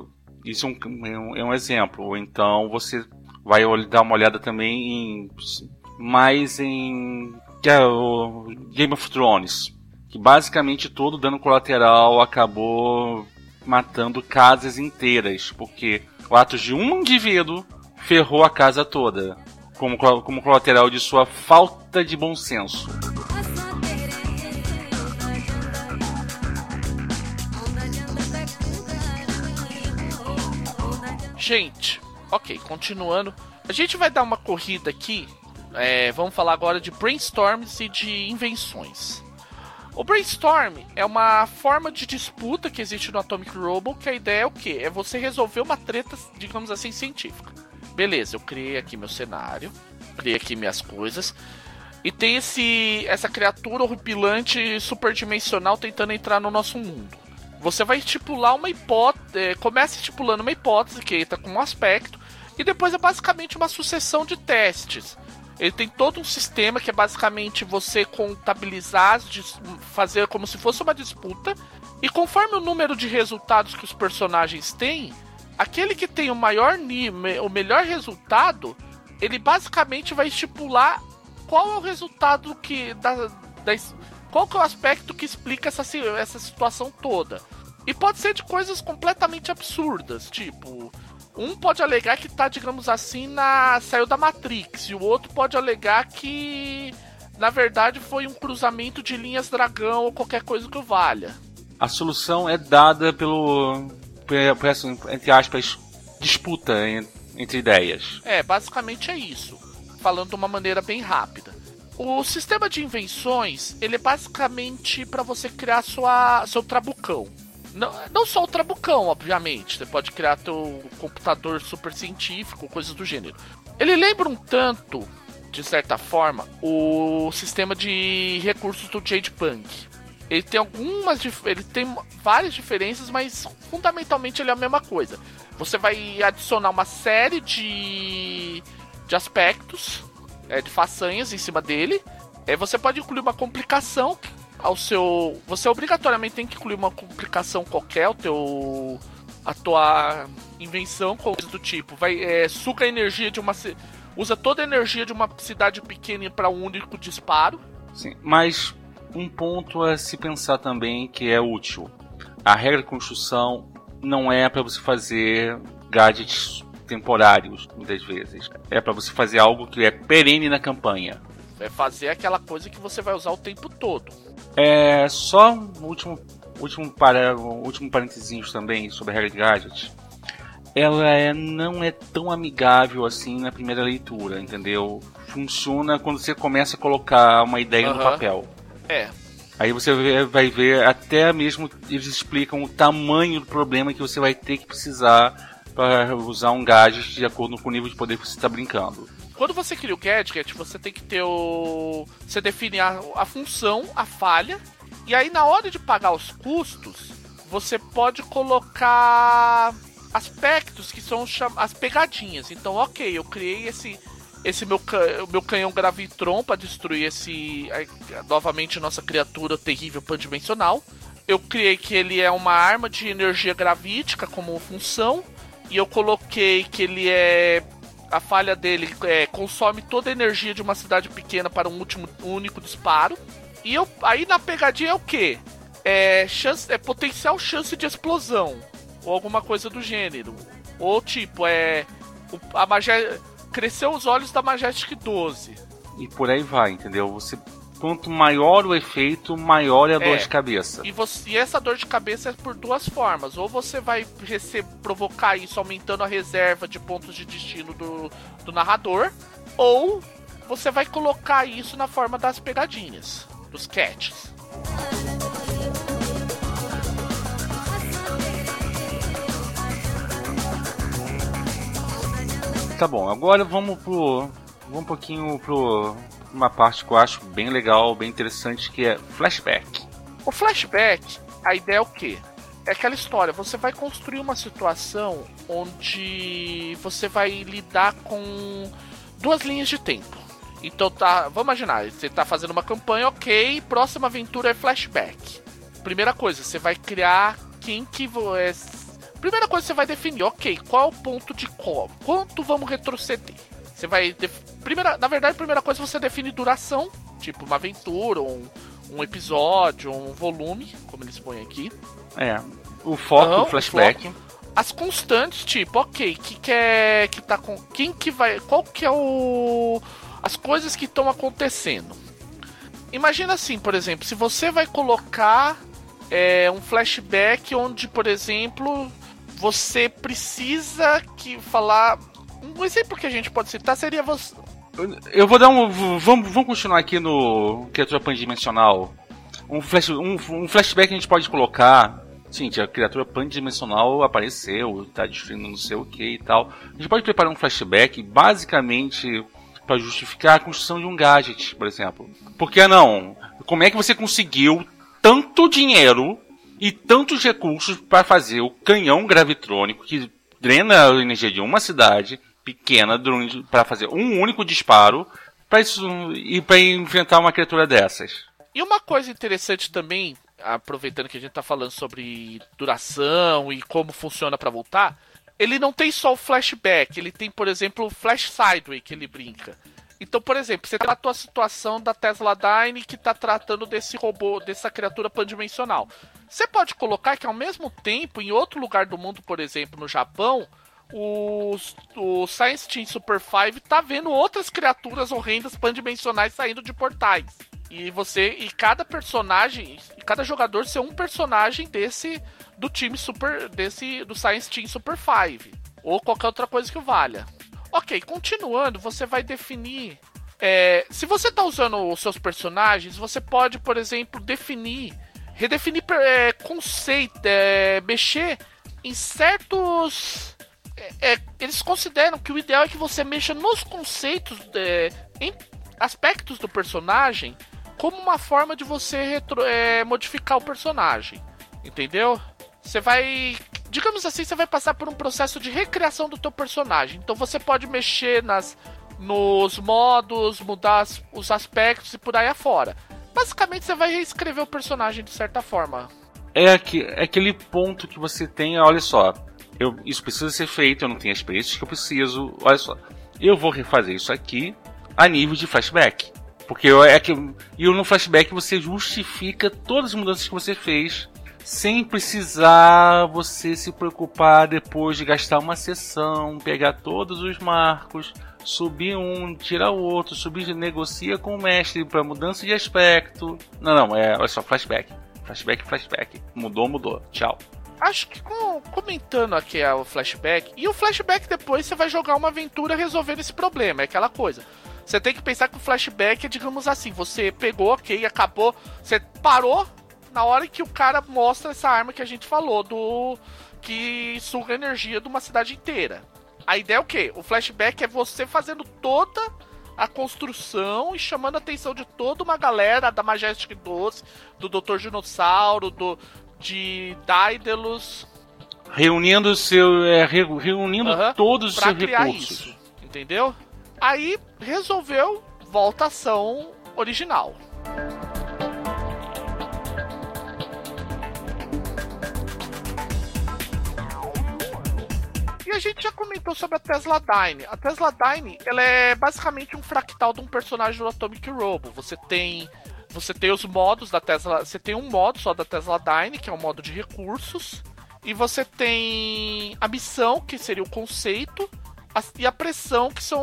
Isso é um, é um exemplo. Ou então você vai dar uma olhada também em mais em Game of Thrones, que basicamente todo dano colateral acabou matando casas inteiras, porque o ato de um indivíduo ferrou a casa toda, como, como colateral de sua falta de bom senso. Gente, ok, continuando. A gente vai dar uma corrida aqui. É, vamos falar agora de brainstorms e de invenções. O brainstorm é uma forma de disputa que existe no Atomic Robo, que a ideia é o quê? É você resolver uma treta, digamos assim, científica. Beleza, eu criei aqui meu cenário, criei aqui minhas coisas, e tem esse essa criatura horripilante superdimensional tentando entrar no nosso mundo. Você vai estipular uma hipótese, é, começa estipulando uma hipótese que está com um aspecto, e depois é basicamente uma sucessão de testes. Ele tem todo um sistema que é basicamente você contabilizar, fazer como se fosse uma disputa, e conforme o número de resultados que os personagens têm, aquele que tem o maior o melhor resultado, ele basicamente vai estipular qual é o resultado que da, da qual que é o aspecto que explica essa, essa situação toda. E pode ser de coisas completamente absurdas, tipo, um pode alegar que tá, digamos assim, na saiu da Matrix, e o outro pode alegar que na verdade foi um cruzamento de linhas dragão ou qualquer coisa que valha. A solução é dada pelo por essa, entre aspas, disputa entre ideias. É, basicamente é isso. Falando de uma maneira bem rápida. O sistema de invenções, ele é basicamente para você criar sua, seu trabucão. Não, não só o trabucão, obviamente. Você pode criar teu computador super científico, coisas do gênero. Ele lembra um tanto, de certa forma, o sistema de recursos do Jade Punk. Ele tem algumas. Ele tem várias diferenças, mas fundamentalmente ele é a mesma coisa. Você vai adicionar uma série de, de aspectos, é, de façanhas em cima dele. É, você pode incluir uma complicação ao seu. Você obrigatoriamente tem que incluir uma complicação qualquer, o teu. a tua invenção, coisa do tipo. Vai, é, a energia de uma. Usa toda a energia de uma cidade pequena para um único disparo. Sim, mas um ponto a se pensar também que é útil. A regra de construção não é para você fazer gadgets temporários, muitas vezes. É para você fazer algo que é perene na campanha. É fazer aquela coisa que você vai usar o tempo todo. É só um último, último, para, último parênteses também sobre a regra de gadget. Ela é, não é tão amigável assim na primeira leitura, entendeu? Funciona quando você começa a colocar uma ideia uhum. no papel. É. Aí você vai ver, até mesmo eles explicam o tamanho do problema que você vai ter que precisar para usar um gadget de acordo com o nível de poder que você está brincando. Quando você cria o gadget, você tem que ter o. Você define a, a função, a falha, e aí na hora de pagar os custos, você pode colocar aspectos que são as pegadinhas. Então, ok, eu criei esse esse meu, meu canhão Gravitron para destruir esse novamente nossa criatura terrível pandimensional. Eu criei que ele é uma arma de energia gravítica como função e eu coloquei que ele é a falha dele é, consome toda a energia de uma cidade pequena para um último único disparo. E eu, aí na pegadinha é o que? É, chance, é potencial chance de explosão. Ou alguma coisa do gênero. Ou tipo, é. A magia. Cresceu os olhos da Majestic 12. E por aí vai, entendeu? Você quanto maior o efeito, maior é a dor é, de cabeça. E, você, e essa dor de cabeça é por duas formas. Ou você vai receber, provocar isso aumentando a reserva de pontos de destino do, do narrador, ou você vai colocar isso na forma das pegadinhas, dos catches. Tá bom, agora vamos pro. Vamos um pouquinho pro uma parte que eu acho bem legal, bem interessante, que é flashback. O flashback, a ideia é o quê? É aquela história, você vai construir uma situação onde você vai lidar com duas linhas de tempo. Então tá, vamos imaginar, você tá fazendo uma campanha, ok, próxima aventura é flashback. Primeira coisa, você vai criar quem que é, Primeira coisa você vai definir, ok, qual o ponto de como, quanto vamos retroceder. Você vai. Primeira, na verdade, a primeira coisa você define duração, tipo uma aventura, um, um episódio, um volume, como eles põem aqui. É. O foco, Não, o flashback. O foco. As constantes, tipo, ok, que que é. Que tá com. Quem que vai. Qual que é o. As coisas que estão acontecendo. Imagina assim, por exemplo, se você vai colocar é, um flashback onde, por exemplo, você precisa que falar. Um exemplo que a gente pode citar seria você. Eu vou dar um. Vamos, vamos continuar aqui no criatura pandimensional. Um, flash, um, um flashback a gente pode colocar. Sim, a criatura pandimensional apareceu, tá destruindo não sei o que e tal. A gente pode preparar um flashback basicamente para justificar a construção de um gadget, por exemplo. Por que não? Como é que você conseguiu tanto dinheiro e tantos recursos para fazer o canhão gravitrônico que drena a energia de uma cidade pequena para fazer um único disparo para e para enfrentar uma criatura dessas. E uma coisa interessante também, aproveitando que a gente está falando sobre duração e como funciona para voltar, ele não tem só o flashback, ele tem, por exemplo, o flash sideway que ele brinca. Então, por exemplo, você tratou a situação da Tesla Dyne que está tratando desse robô, dessa criatura pandimensional. Você pode colocar que ao mesmo tempo, em outro lugar do mundo, por exemplo, no Japão, o, o Science Team Super 5 tá vendo outras criaturas horrendas pandimensionais saindo de portais. E você e cada personagem, cada jogador ser um personagem desse do time super desse do Science Team Super 5 ou qualquer outra coisa que valha. Ok, continuando, você vai definir. É, se você está usando os seus personagens, você pode, por exemplo, definir, redefinir é, conceito, é, mexer em certos. É, é, eles consideram que o ideal é que você mexa nos conceitos, é, em aspectos do personagem, como uma forma de você retro, modificar o personagem. Entendeu? Você vai digamos assim, você vai passar por um processo de recriação do teu personagem. Então você pode mexer nas nos modos, mudar os aspectos e por aí afora. Basicamente você vai reescrever o personagem de certa forma. É, aqui, é aquele ponto que você tem, olha só, eu, isso precisa ser feito, eu não tenho as experiências que eu preciso, olha só, eu vou refazer isso aqui a nível de flashback. Porque eu, é que, e no flashback você justifica todas as mudanças que você fez sem precisar você se preocupar depois de gastar uma sessão, pegar todos os marcos, subir um, tirar o outro, subir, negocia com o mestre para mudança de aspecto. Não, não, é, olha só, flashback. Flashback, flashback. Mudou, mudou. Tchau. Acho que com, comentando aqui o flashback, e o flashback depois você vai jogar uma aventura resolvendo esse problema, é aquela coisa. Você tem que pensar que o flashback é, digamos assim, você pegou, ok, acabou, você parou, na hora que o cara mostra essa arma que a gente falou, do que suga energia de uma cidade inteira. A ideia é o quê? O flashback é você fazendo toda a construção e chamando a atenção de toda uma galera da Majestic 12, do Dr. Dinossauro, do de Daedalus. Reunindo seu. É, reunindo todos os seus recursos. Isso, entendeu? Aí resolveu volta ação original. E a gente já comentou sobre a Tesla Dyne. A Tesla Dyne, ela é basicamente um fractal de um personagem do Atomic Robo. Você tem você tem os modos da Tesla, você tem um modo só da Tesla Dyne, que é um modo de recursos, e você tem a missão, que seria o conceito, e a pressão, que são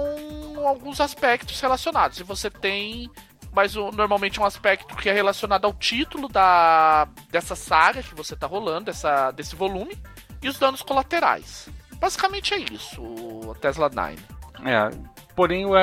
alguns aspectos relacionados. E você tem mais um, normalmente um aspecto que é relacionado ao título da dessa saga que você está rolando, dessa, desse volume, e os danos colaterais. Basicamente é isso, o Tesla 9. É, porém o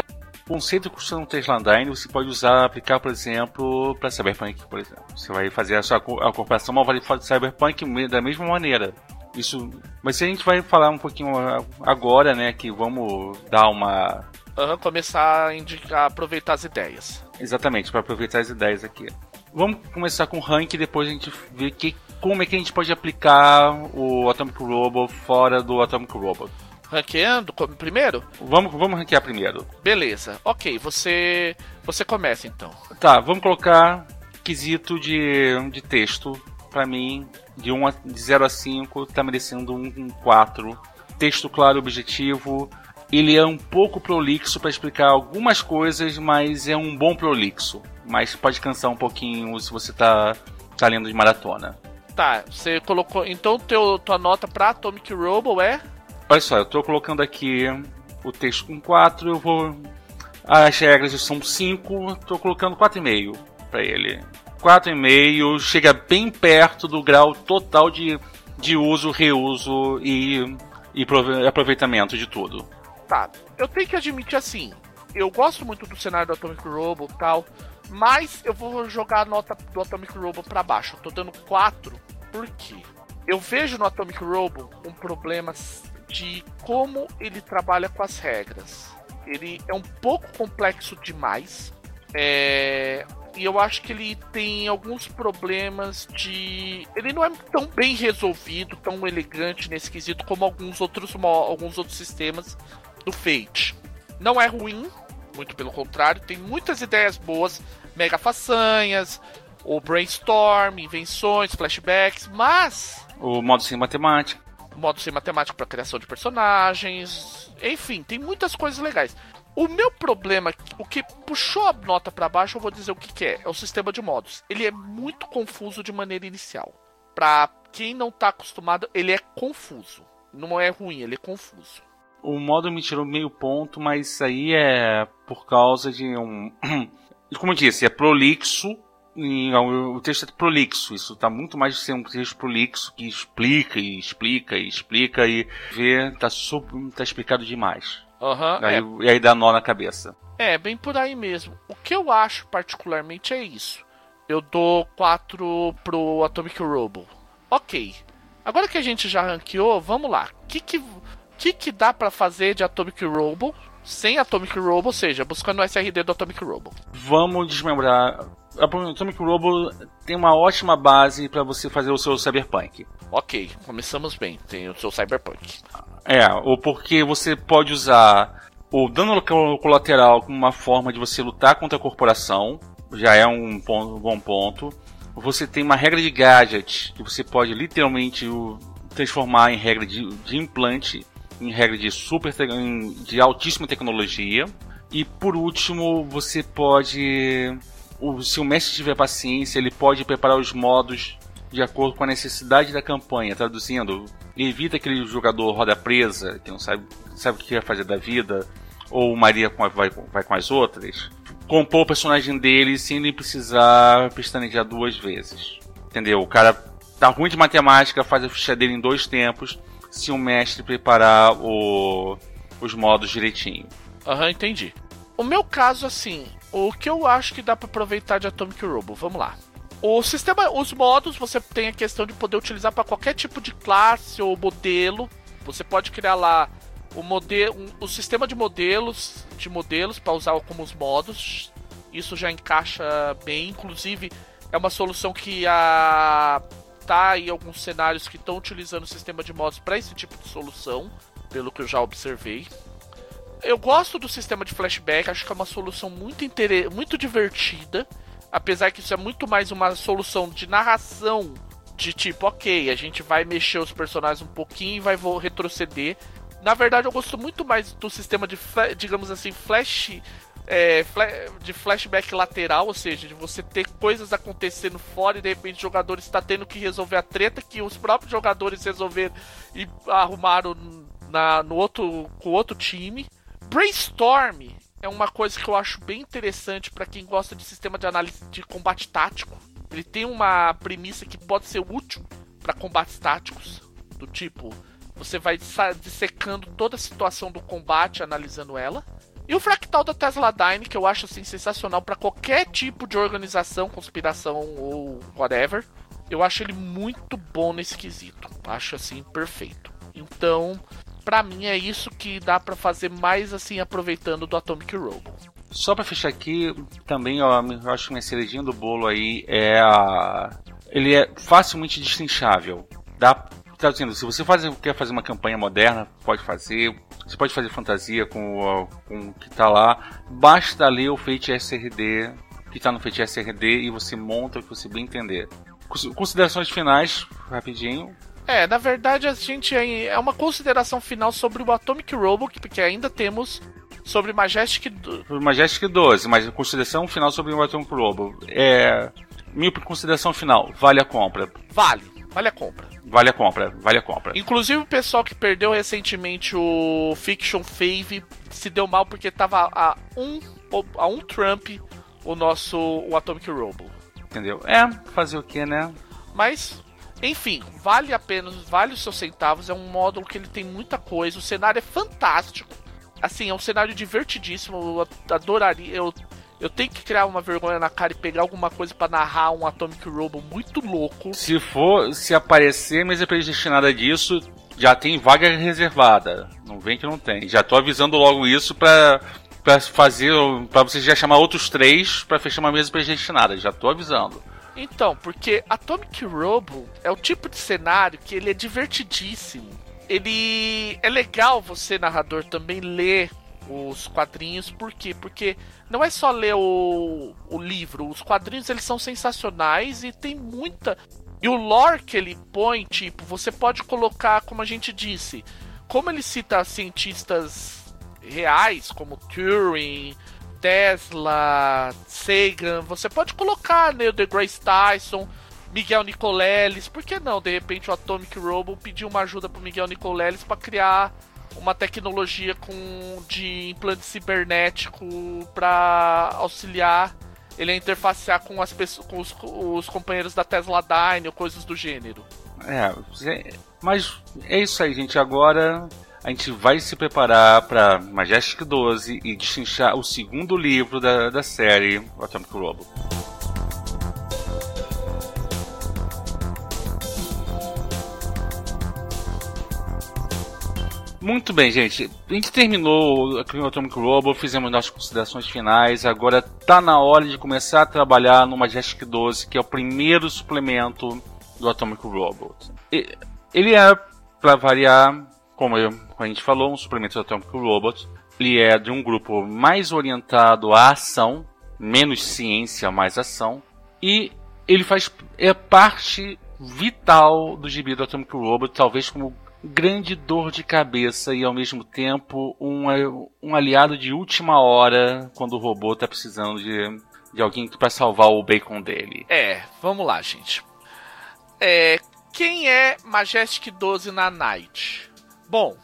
conceito que custa um Tesla 9 você pode usar, aplicar, por exemplo, para Cyberpunk, por exemplo. Você vai fazer a sua a comparação mal de Cyberpunk da mesma maneira. Isso, mas se a gente vai falar um pouquinho agora, né, que vamos dar uma uhum, começar a indicar, aproveitar as ideias. Exatamente, para aproveitar as ideias aqui. Vamos começar com o rank e depois a gente vê que, como é que a gente pode aplicar o Atomic Robot fora do Atomic Robot. Ranqueando primeiro? Vamos, vamos ranquear primeiro. Beleza. Ok, você você começa então. Tá, vamos colocar quesito de, de texto. Para mim, de, 1 a, de 0 a 5, tá merecendo um, um 4. Texto claro, objetivo. Ele é um pouco prolixo para explicar algumas coisas, mas é um bom prolixo mas pode cansar um pouquinho se você tá, tá lendo de maratona. Tá, você colocou. Então teu, tua nota pra Atomic Robo é? Olha só, eu tô colocando aqui o texto com 4, eu vou. As regras são 5, tô colocando 4,5 para ele. 4,5 chega bem perto do grau total de de uso, reuso e, e aproveitamento de tudo. Tá, eu tenho que admitir assim, eu gosto muito do cenário do Atomic Robo e tal, mas eu vou jogar a nota do Atomic Robo para baixo. Eu tô dando 4, por quê? Eu vejo no Atomic Robo um problema de como ele trabalha com as regras. Ele é um pouco complexo demais. É... E eu acho que ele tem alguns problemas de. Ele não é tão bem resolvido, tão elegante nesse quesito como alguns outros, alguns outros sistemas do Fate. Não é ruim, muito pelo contrário, tem muitas ideias boas, mega façanhas, o brainstorm, invenções, flashbacks, mas. O modo sem matemática modo sem matemática para criação de personagens, enfim, tem muitas coisas legais. O meu problema, o que puxou a nota para baixo, eu vou dizer o que, que, é, é o sistema de modos. Ele é muito confuso de maneira inicial. Para quem não tá acostumado, ele é confuso. Não é ruim, ele é confuso. O modo me tirou meio ponto, mas isso aí é por causa de um. Como eu disse, é prolixo o texto é prolixo, isso está muito mais de ser um texto prolixo que explica e explica e explica e vê, tá, sub, tá explicado demais. Uhum, aí, é. E aí dá nó na cabeça. É, bem por aí mesmo. O que eu acho particularmente é isso. Eu dou 4 pro Atomic Robo. Ok. Agora que a gente já ranqueou, vamos lá. O que que, que, que dá para fazer de Atomic Robo sem Atomic Robo, ou seja, buscando o SRD do Atomic Robo? Vamos desmembrar Atomic Robo tem uma ótima base para você fazer o seu cyberpunk. Ok, começamos bem. Tem o seu cyberpunk. É, ou porque você pode usar o dano colateral como uma forma de você lutar contra a corporação, já é um, ponto, um bom ponto. Você tem uma regra de gadget que você pode literalmente transformar em regra de, de implante, em regra de super de altíssima tecnologia. E por último, você pode o, se o mestre tiver paciência, ele pode preparar os modos de acordo com a necessidade da campanha, traduzindo, evita aquele jogador roda presa, que não sabe, sabe o que quer fazer da vida, ou Maria vai, vai com as outras, compor o personagem dele sem ele precisar pestanejar duas vezes. Entendeu? O cara tá ruim de matemática, faz a ficha dele em dois tempos, se o mestre preparar o, os modos direitinho. Aham, uhum, entendi. O meu caso, assim, o que eu acho que dá para aproveitar de Atomic Robo, vamos lá. O sistema, os modos, você tem a questão de poder utilizar para qualquer tipo de classe ou modelo. Você pode criar lá o modelo, um, o sistema de modelos, de modelos para usar como os modos. Isso já encaixa bem, inclusive é uma solução que a tá aí alguns cenários que estão utilizando o sistema de modos para esse tipo de solução, pelo que eu já observei eu gosto do sistema de flashback, acho que é uma solução muito, inter... muito divertida. Apesar que isso é muito mais uma solução de narração. De tipo, ok, a gente vai mexer os personagens um pouquinho e vai retroceder. Na verdade, eu gosto muito mais do sistema de, digamos assim, flash. É, de flashback lateral, ou seja, de você ter coisas acontecendo fora e de repente o jogador está tendo que resolver a treta que os próprios jogadores resolveram e arrumaram na, no outro, com outro time. Brainstorm é uma coisa que eu acho bem interessante para quem gosta de sistema de análise de combate tático. Ele tem uma premissa que pode ser útil para combates táticos, do tipo, você vai dissecando toda a situação do combate, analisando ela. E o fractal da Tesla Dyne, que eu acho assim sensacional para qualquer tipo de organização, conspiração ou whatever. Eu acho ele muito bom nesse quesito. Acho assim perfeito. Então, para mim é isso que dá para fazer mais assim aproveitando do Atomic Robo. Só para fechar aqui, também ó, eu acho que minha cerejinha do bolo aí é a ele é facilmente destrinchável. Dá traduzindo, se você faz, quer fazer uma campanha moderna, pode fazer. Você pode fazer fantasia com, com o que está lá. Basta ler o Fate SRD, que está no Fate SRD, e você monta o que você bem entender. Considerações finais, rapidinho. É, na verdade a gente é uma consideração final sobre o Atomic Robo, porque ainda temos sobre Majestic 12. Majestic 12, mas consideração final sobre o Atomic Robo. É. Minha consideração final, vale a compra. Vale, vale a compra. Vale a compra, vale a compra. Inclusive o pessoal que perdeu recentemente o Fiction Fave se deu mal porque tava a um, a um Trump o nosso o Atomic Robo. Entendeu? É, fazer o que, né? Mas Enfim, vale a pena, vale os seus centavos. É um módulo que ele tem muita coisa. O cenário é fantástico. Assim, é um cenário divertidíssimo. Eu adoraria. Eu, eu tenho que criar uma vergonha na cara e pegar alguma coisa para narrar um Atomic Robo muito louco. Se for, se aparecer mesa predestinada disso, já tem vaga reservada. Não vem que não tem. Já tô avisando logo isso pra, pra fazer. para você já chamar outros três para fechar uma mesa predestinada. Já tô avisando. Então, porque Atomic Robo é o tipo de cenário que ele é divertidíssimo. Ele é legal você, narrador, também ler os quadrinhos. Por quê? Porque não é só ler o, o livro. Os quadrinhos eles são sensacionais e tem muita. E o lore que ele põe, tipo, você pode colocar, como a gente disse, como ele cita cientistas reais, como Turing, Tesla, Sagan, você pode colocar Neil deGrasse Tyson, Miguel Nicoleles, por que não? De repente o Atomic Robo pediu uma ajuda pro Miguel Nicoleles para criar uma tecnologia com de implante cibernético para auxiliar ele a interfacear com as pessoas, com os, os companheiros da Tesla Dyne ou coisas do gênero. É, mas é isso aí, gente. Agora a gente vai se preparar para Majestic 12 e destrinchar o segundo livro da, da série, Atomic Robo. Muito bem, gente. A gente terminou o Atomic Robo, fizemos nossas considerações finais. Agora tá na hora de começar a trabalhar no Majestic 12, que é o primeiro suplemento do Atomic Robo. Ele é, para variar, como a gente falou, um suplemento do Atomic Robot. Ele é de um grupo mais orientado à ação, menos ciência, mais ação. E ele faz é parte vital do gibi do Atomic Robot, talvez como grande dor de cabeça e ao mesmo tempo um, um aliado de última hora quando o robô está precisando de, de alguém para salvar o bacon dele. É, vamos lá, gente. É, quem é Majestic 12 na Night? Bom,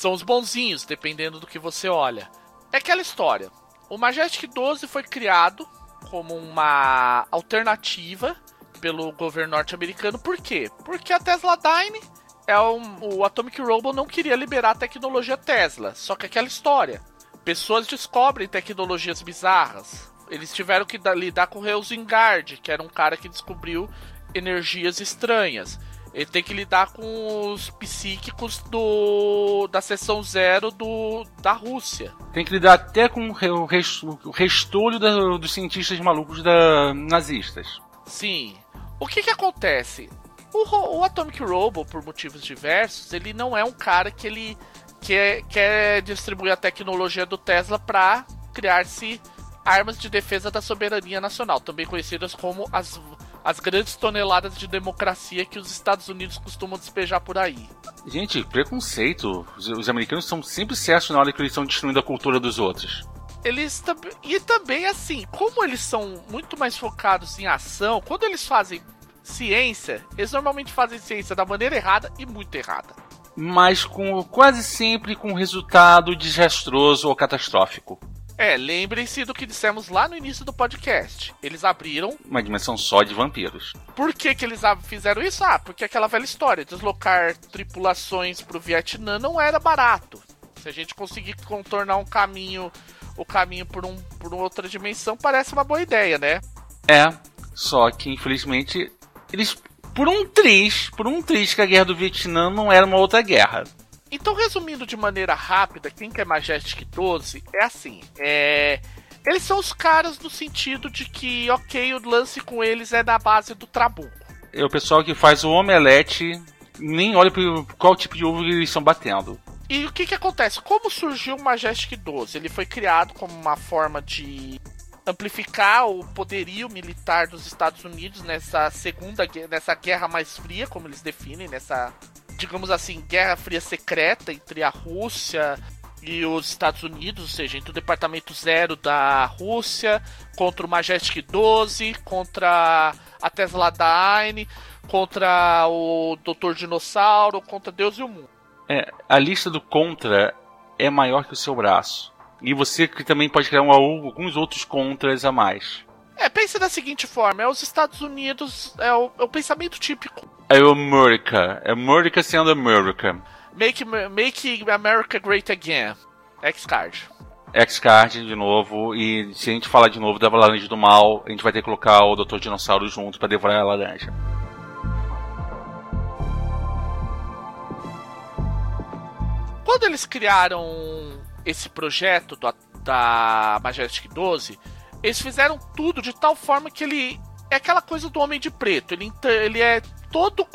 são os bonzinhos, dependendo do que você olha. É aquela história. O Majestic 12 foi criado como uma alternativa pelo governo norte-americano. Por quê? Porque a Tesla Dyne é um, o Atomic Robo não queria liberar a tecnologia Tesla. Só que aquela história. Pessoas descobrem tecnologias bizarras. Eles tiveram que lidar com o Reusingard, que era um cara que descobriu energias estranhas. Ele tem que lidar com os psíquicos do da seção zero do, da Rússia. Tem que lidar até com o, resto, o restolho da, dos cientistas malucos da, nazistas. Sim. O que que acontece? O, o Atomic Robo, por motivos diversos, ele não é um cara que ele quer, quer distribuir a tecnologia do Tesla para criar-se armas de defesa da soberania nacional, também conhecidas como as as grandes toneladas de democracia que os Estados Unidos costumam despejar por aí. Gente, preconceito. Os, os americanos são sempre certos na hora que eles estão destruindo a cultura dos outros. Eles também. E também, assim, como eles são muito mais focados em ação, quando eles fazem ciência, eles normalmente fazem ciência da maneira errada e muito errada. Mas com quase sempre com resultado desastroso ou catastrófico. É, lembrem-se do que dissemos lá no início do podcast. Eles abriram. Uma dimensão só de vampiros. Por que, que eles fizeram isso? Ah, porque aquela velha história: deslocar tripulações pro Vietnã não era barato. Se a gente conseguir contornar um caminho, o caminho por, um, por outra dimensão, parece uma boa ideia, né? É, só que infelizmente eles. Por um triz, por um triz que a guerra do Vietnã não era uma outra guerra. Então, resumindo de maneira rápida, quem quer Majestic 12 é assim: é. Eles são os caras no sentido de que, ok, o lance com eles é na base do trabuco. É o pessoal que faz o omelete, nem olha para qual tipo de ovo eles estão batendo. E o que que acontece? Como surgiu o Majestic 12? Ele foi criado como uma forma de amplificar o poderio militar dos Estados Unidos nessa segunda nessa guerra mais fria, como eles definem, nessa digamos assim, guerra fria secreta entre a Rússia e os Estados Unidos, ou seja, entre o Departamento Zero da Rússia contra o Majestic 12, contra a Tesla Dyne, contra o Doutor Dinossauro, contra Deus e o mundo. É, a lista do contra é maior que o seu braço. E você que também pode criar um, alguns outros contras a mais. É, pense da seguinte forma: é os Estados Unidos, é o, é o pensamento típico America. É America sendo America. Make, make America Great Again. X-Card. X-Card de novo. E se a gente falar de novo da Laranja do Mal, a gente vai ter que colocar o Dr. Dinossauro junto para devorar a laranja. Quando eles criaram esse projeto do, da Majestic 12, eles fizeram tudo de tal forma que ele é aquela coisa do Homem de Preto. Ele, ele é todo.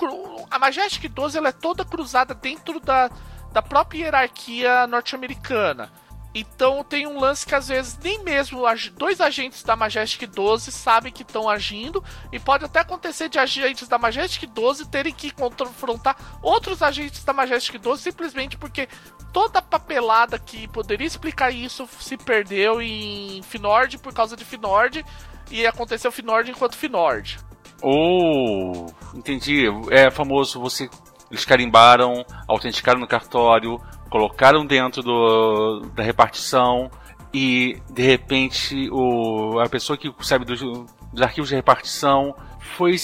A Majestic 12 ela é toda cruzada dentro da, da própria hierarquia norte-americana. Então tem um lance que às vezes nem mesmo dois agentes da Majestic 12 sabem que estão agindo, e pode até acontecer de agentes da Majestic 12 terem que confrontar outros agentes da Majestic 12 simplesmente porque toda a papelada que poderia explicar isso se perdeu em Finord por causa de Finord, e aconteceu Finord enquanto Finord. Oh, entendi. É famoso você. Eles carimbaram, autenticaram no cartório, colocaram dentro do, da repartição e de repente o, a pessoa que sabe dos, dos arquivos de repartição foi,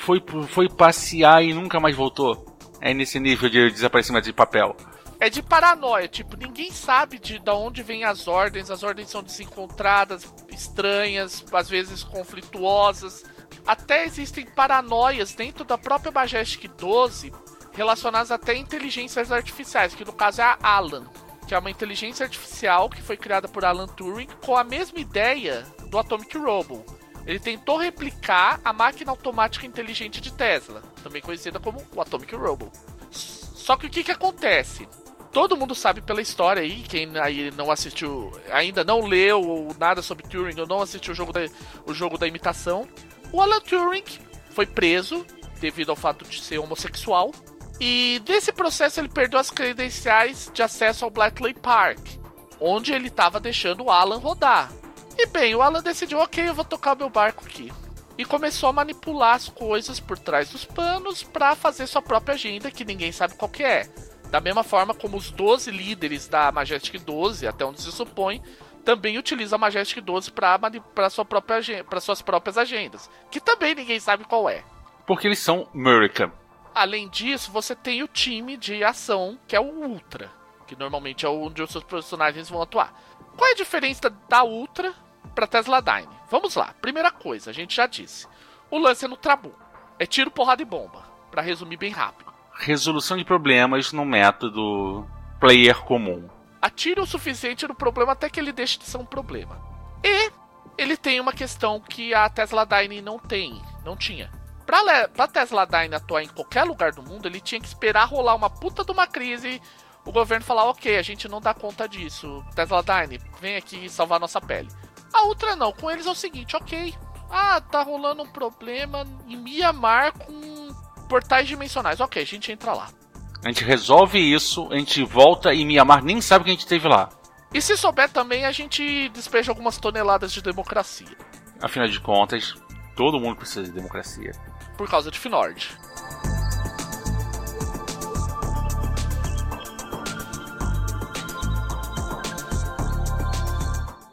foi, foi passear e nunca mais voltou. É nesse nível de desaparecimento de papel. É de paranoia, tipo, ninguém sabe de, de onde vêm as ordens, as ordens são desencontradas, estranhas, às vezes conflituosas. Até existem paranoias dentro da própria Majestic 12 relacionadas até a inteligências artificiais, que no caso é a Alan, que é uma inteligência artificial que foi criada por Alan Turing com a mesma ideia do Atomic Robo. Ele tentou replicar a máquina automática inteligente de Tesla, também conhecida como o Atomic Robo. Só que o que, que acontece? Todo mundo sabe pela história aí, quem aí não assistiu, ainda não leu nada sobre Turing ou não assistiu o jogo da, o jogo da imitação. O Alan Turing foi preso devido ao fato de ser homossexual e nesse processo ele perdeu as credenciais de acesso ao Bletchley Park, onde ele estava deixando o Alan rodar. E bem, o Alan decidiu, ok, eu vou tocar meu barco aqui. E começou a manipular as coisas por trás dos panos para fazer sua própria agenda, que ninguém sabe qual que é. Da mesma forma como os 12 líderes da Majestic 12, até onde se supõe, também utilizam a Majestic 12 para sua suas próprias agendas, que também ninguém sabe qual é. Porque eles são American. Além disso, você tem o time de ação, que é o Ultra, que normalmente é onde os seus personagens vão atuar. Qual é a diferença da Ultra para Tesla Dyne? Vamos lá. Primeira coisa, a gente já disse. O lance é no Trabu. É tiro, porrada e bomba. Para resumir bem rápido. Resolução de problemas no método player comum. Atire o suficiente no problema até que ele deixe de ser um problema. E ele tem uma questão que a Tesla Dyne não tem, não tinha Pra, pra Tesla Dyne atuar em qualquer lugar do mundo, ele tinha que esperar rolar uma puta de uma crise o governo falar, ok, a gente não dá conta disso. Tesla Dyne, vem aqui salvar nossa pele. A Ultra não, com eles é o seguinte, ok. Ah, tá rolando um problema em Mianmar com portais dimensionais. Ok, a gente entra lá. A gente resolve isso, a gente volta e Mianmar nem sabe que a gente teve lá. E se souber também, a gente despeja algumas toneladas de democracia. Afinal de contas, todo mundo precisa de democracia por causa de Finord.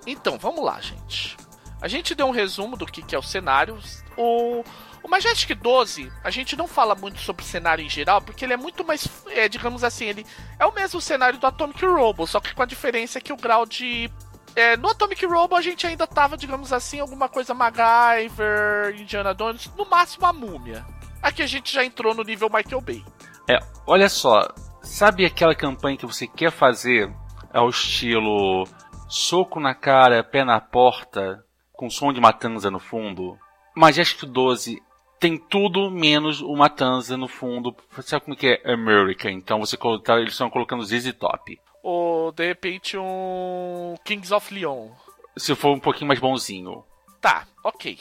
Então, vamos lá, gente. A gente deu um resumo do que, que é o cenário. O, o Majestic 12, a gente não fala muito sobre o cenário em geral, porque ele é muito mais, é, digamos assim, ele é o mesmo cenário do Atomic Robo, só que com a diferença que o grau de é, no Atomic Robo a gente ainda tava, digamos assim, alguma coisa MacGyver, Indiana Jones, no máximo a múmia. Aqui a gente já entrou no nível Michael Bay. É, olha só, sabe aquela campanha que você quer fazer ao estilo soco na cara, pé na porta, com som de matanza no fundo? Majestic 12 tem tudo menos o Matanza no fundo. Sabe como que é America? Então você tá, eles estão colocando ZZ Top ou de repente um Kings of Leon? Se for um pouquinho mais bonzinho. Tá, ok.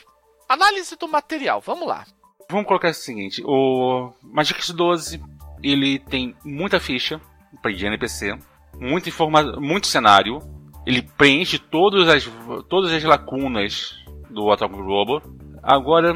Análise do material, vamos lá. Vamos colocar o seguinte: o Magic 12 ele tem muita ficha para de NPC, muito, informa muito cenário, ele preenche todas as, todas as lacunas do Atomic Robo. Agora,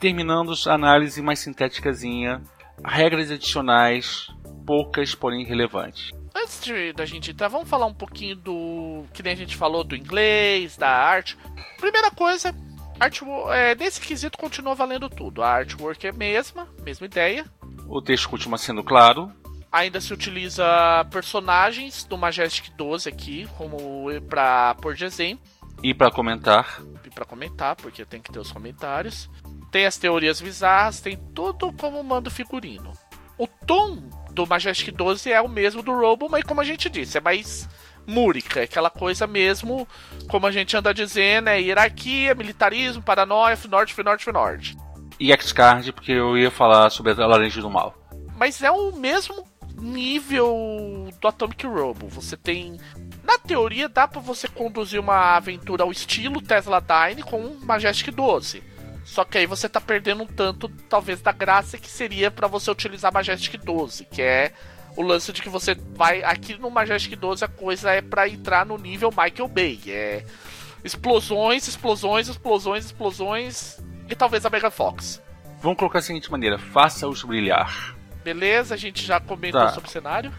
terminando a análise mais sintéticazinha, regras adicionais, poucas porém relevantes antes de, da gente entrar, vamos falar um pouquinho do. Que nem a gente falou do inglês, da arte. Primeira coisa, Artwork, é, nesse quesito continua valendo tudo. A artwork é a mesma, mesma ideia. O texto continua sendo claro. Ainda se utiliza personagens do Majestic 12 aqui, como para por de exemplo. E para comentar. E para comentar, porque tem que ter os comentários. Tem as teorias bizarras, tem tudo como manda o figurino. O tom do Majestic 12 é o mesmo do Robo, mas como a gente disse, é mais múrica, é aquela coisa mesmo, como a gente anda dizendo, é hierarquia, militarismo, paranoia, norte, norte, norte. E X-Card, porque eu ia falar sobre a laranja do mal. Mas é o mesmo nível do Atomic Robo. Você tem. Na teoria, dá para você conduzir uma aventura ao estilo Tesla Dyne com Majestic 12. Só que aí você tá perdendo um tanto, talvez, da graça que seria para você utilizar Majestic 12, que é o lance de que você vai. Aqui no Majestic 12 a coisa é para entrar no nível Michael Bay. É explosões, explosões, explosões, explosões. E talvez a Mega Fox. Vamos colocar da seguinte maneira: faça-os brilhar. Beleza, a gente já comentou tá. sobre o cenário.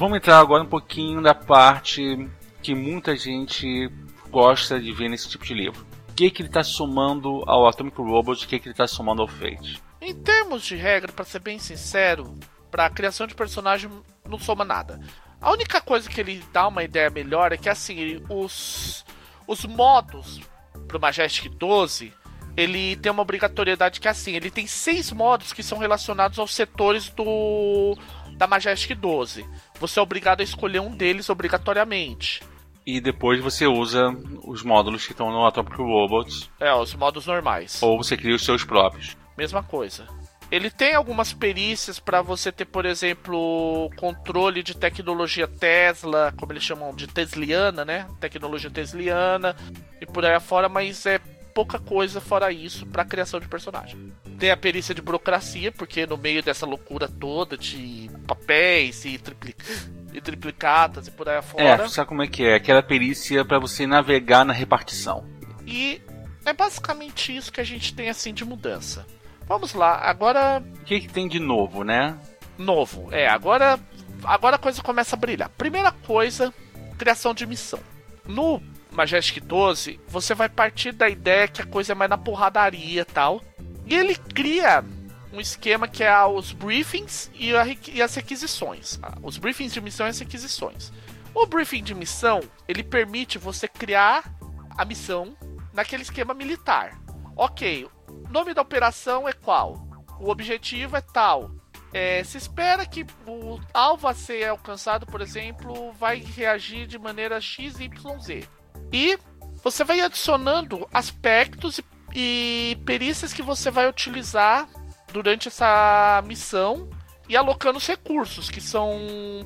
Vamos entrar agora um pouquinho da parte que muita gente gosta de ver nesse tipo de livro que, que ele está somando ao Atomic Robots, o que, que ele está somando ao Fate. Em termos de regra, para ser bem sincero, para a criação de personagem não soma nada. A única coisa que ele dá uma ideia melhor é que assim, os, os modos pro Majestic 12 ele tem uma obrigatoriedade que é assim, ele tem seis modos que são relacionados aos setores do da Majestic 12. Você é obrigado a escolher um deles obrigatoriamente e depois você usa os módulos que estão no Atomic Robots. É, os modos normais. Ou você cria os seus próprios. Mesma coisa. Ele tem algumas perícias para você ter, por exemplo, controle de tecnologia Tesla, como eles chamam de tesliana, né? Tecnologia tesliana e por aí afora, mas é pouca coisa fora isso para criação de personagem. Tem a perícia de burocracia, porque no meio dessa loucura toda de papéis e triplica e triplicatas e por aí afora. É, sabe como é que é? Aquela perícia para você navegar na repartição. E é basicamente isso que a gente tem assim de mudança. Vamos lá, agora. O que, que tem de novo, né? Novo, é, agora. Agora a coisa começa a brilhar. Primeira coisa, criação de missão. No Majestic 12, você vai partir da ideia que a coisa é mais na porradaria e tal. E ele cria um esquema que é os briefings e, a, e as requisições. Ah, os briefings de missão e as requisições. O briefing de missão, ele permite você criar a missão naquele esquema militar. Ok, nome da operação é qual? O objetivo é tal. É, se espera que o alvo a ser alcançado, por exemplo, vai reagir de maneira XYZ. E você vai adicionando aspectos e, e perícias que você vai utilizar durante essa missão e alocando os recursos, que são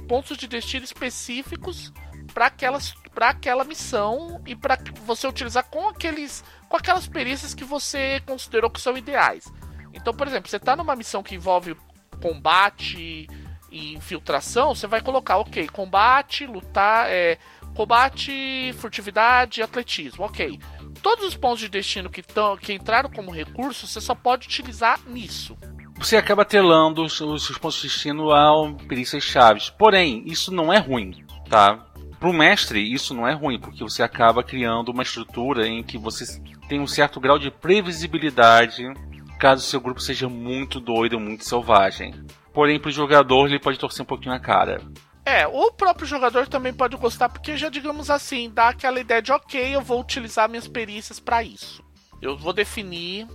pontos de destino específicos para aquelas para aquela missão e para você utilizar com aqueles com aquelas perícias que você considerou que são ideais. Então, por exemplo, você está numa missão que envolve combate e infiltração, você vai colocar, ok, combate, lutar, é, combate, furtividade, atletismo, ok. Todos os pontos de destino que, tão, que entraram como recurso, você só pode utilizar nisso. Você acaba telando os, os pontos de destino a perícias chaves. Porém, isso não é ruim, tá? Para o mestre, isso não é ruim, porque você acaba criando uma estrutura em que você tem um certo grau de previsibilidade caso seu grupo seja muito doido, muito selvagem. Porém, para o jogador, ele pode torcer um pouquinho a cara. É, o próprio jogador também pode gostar, porque já digamos assim, dá aquela ideia de ok, eu vou utilizar minhas perícias para isso. Eu vou definir.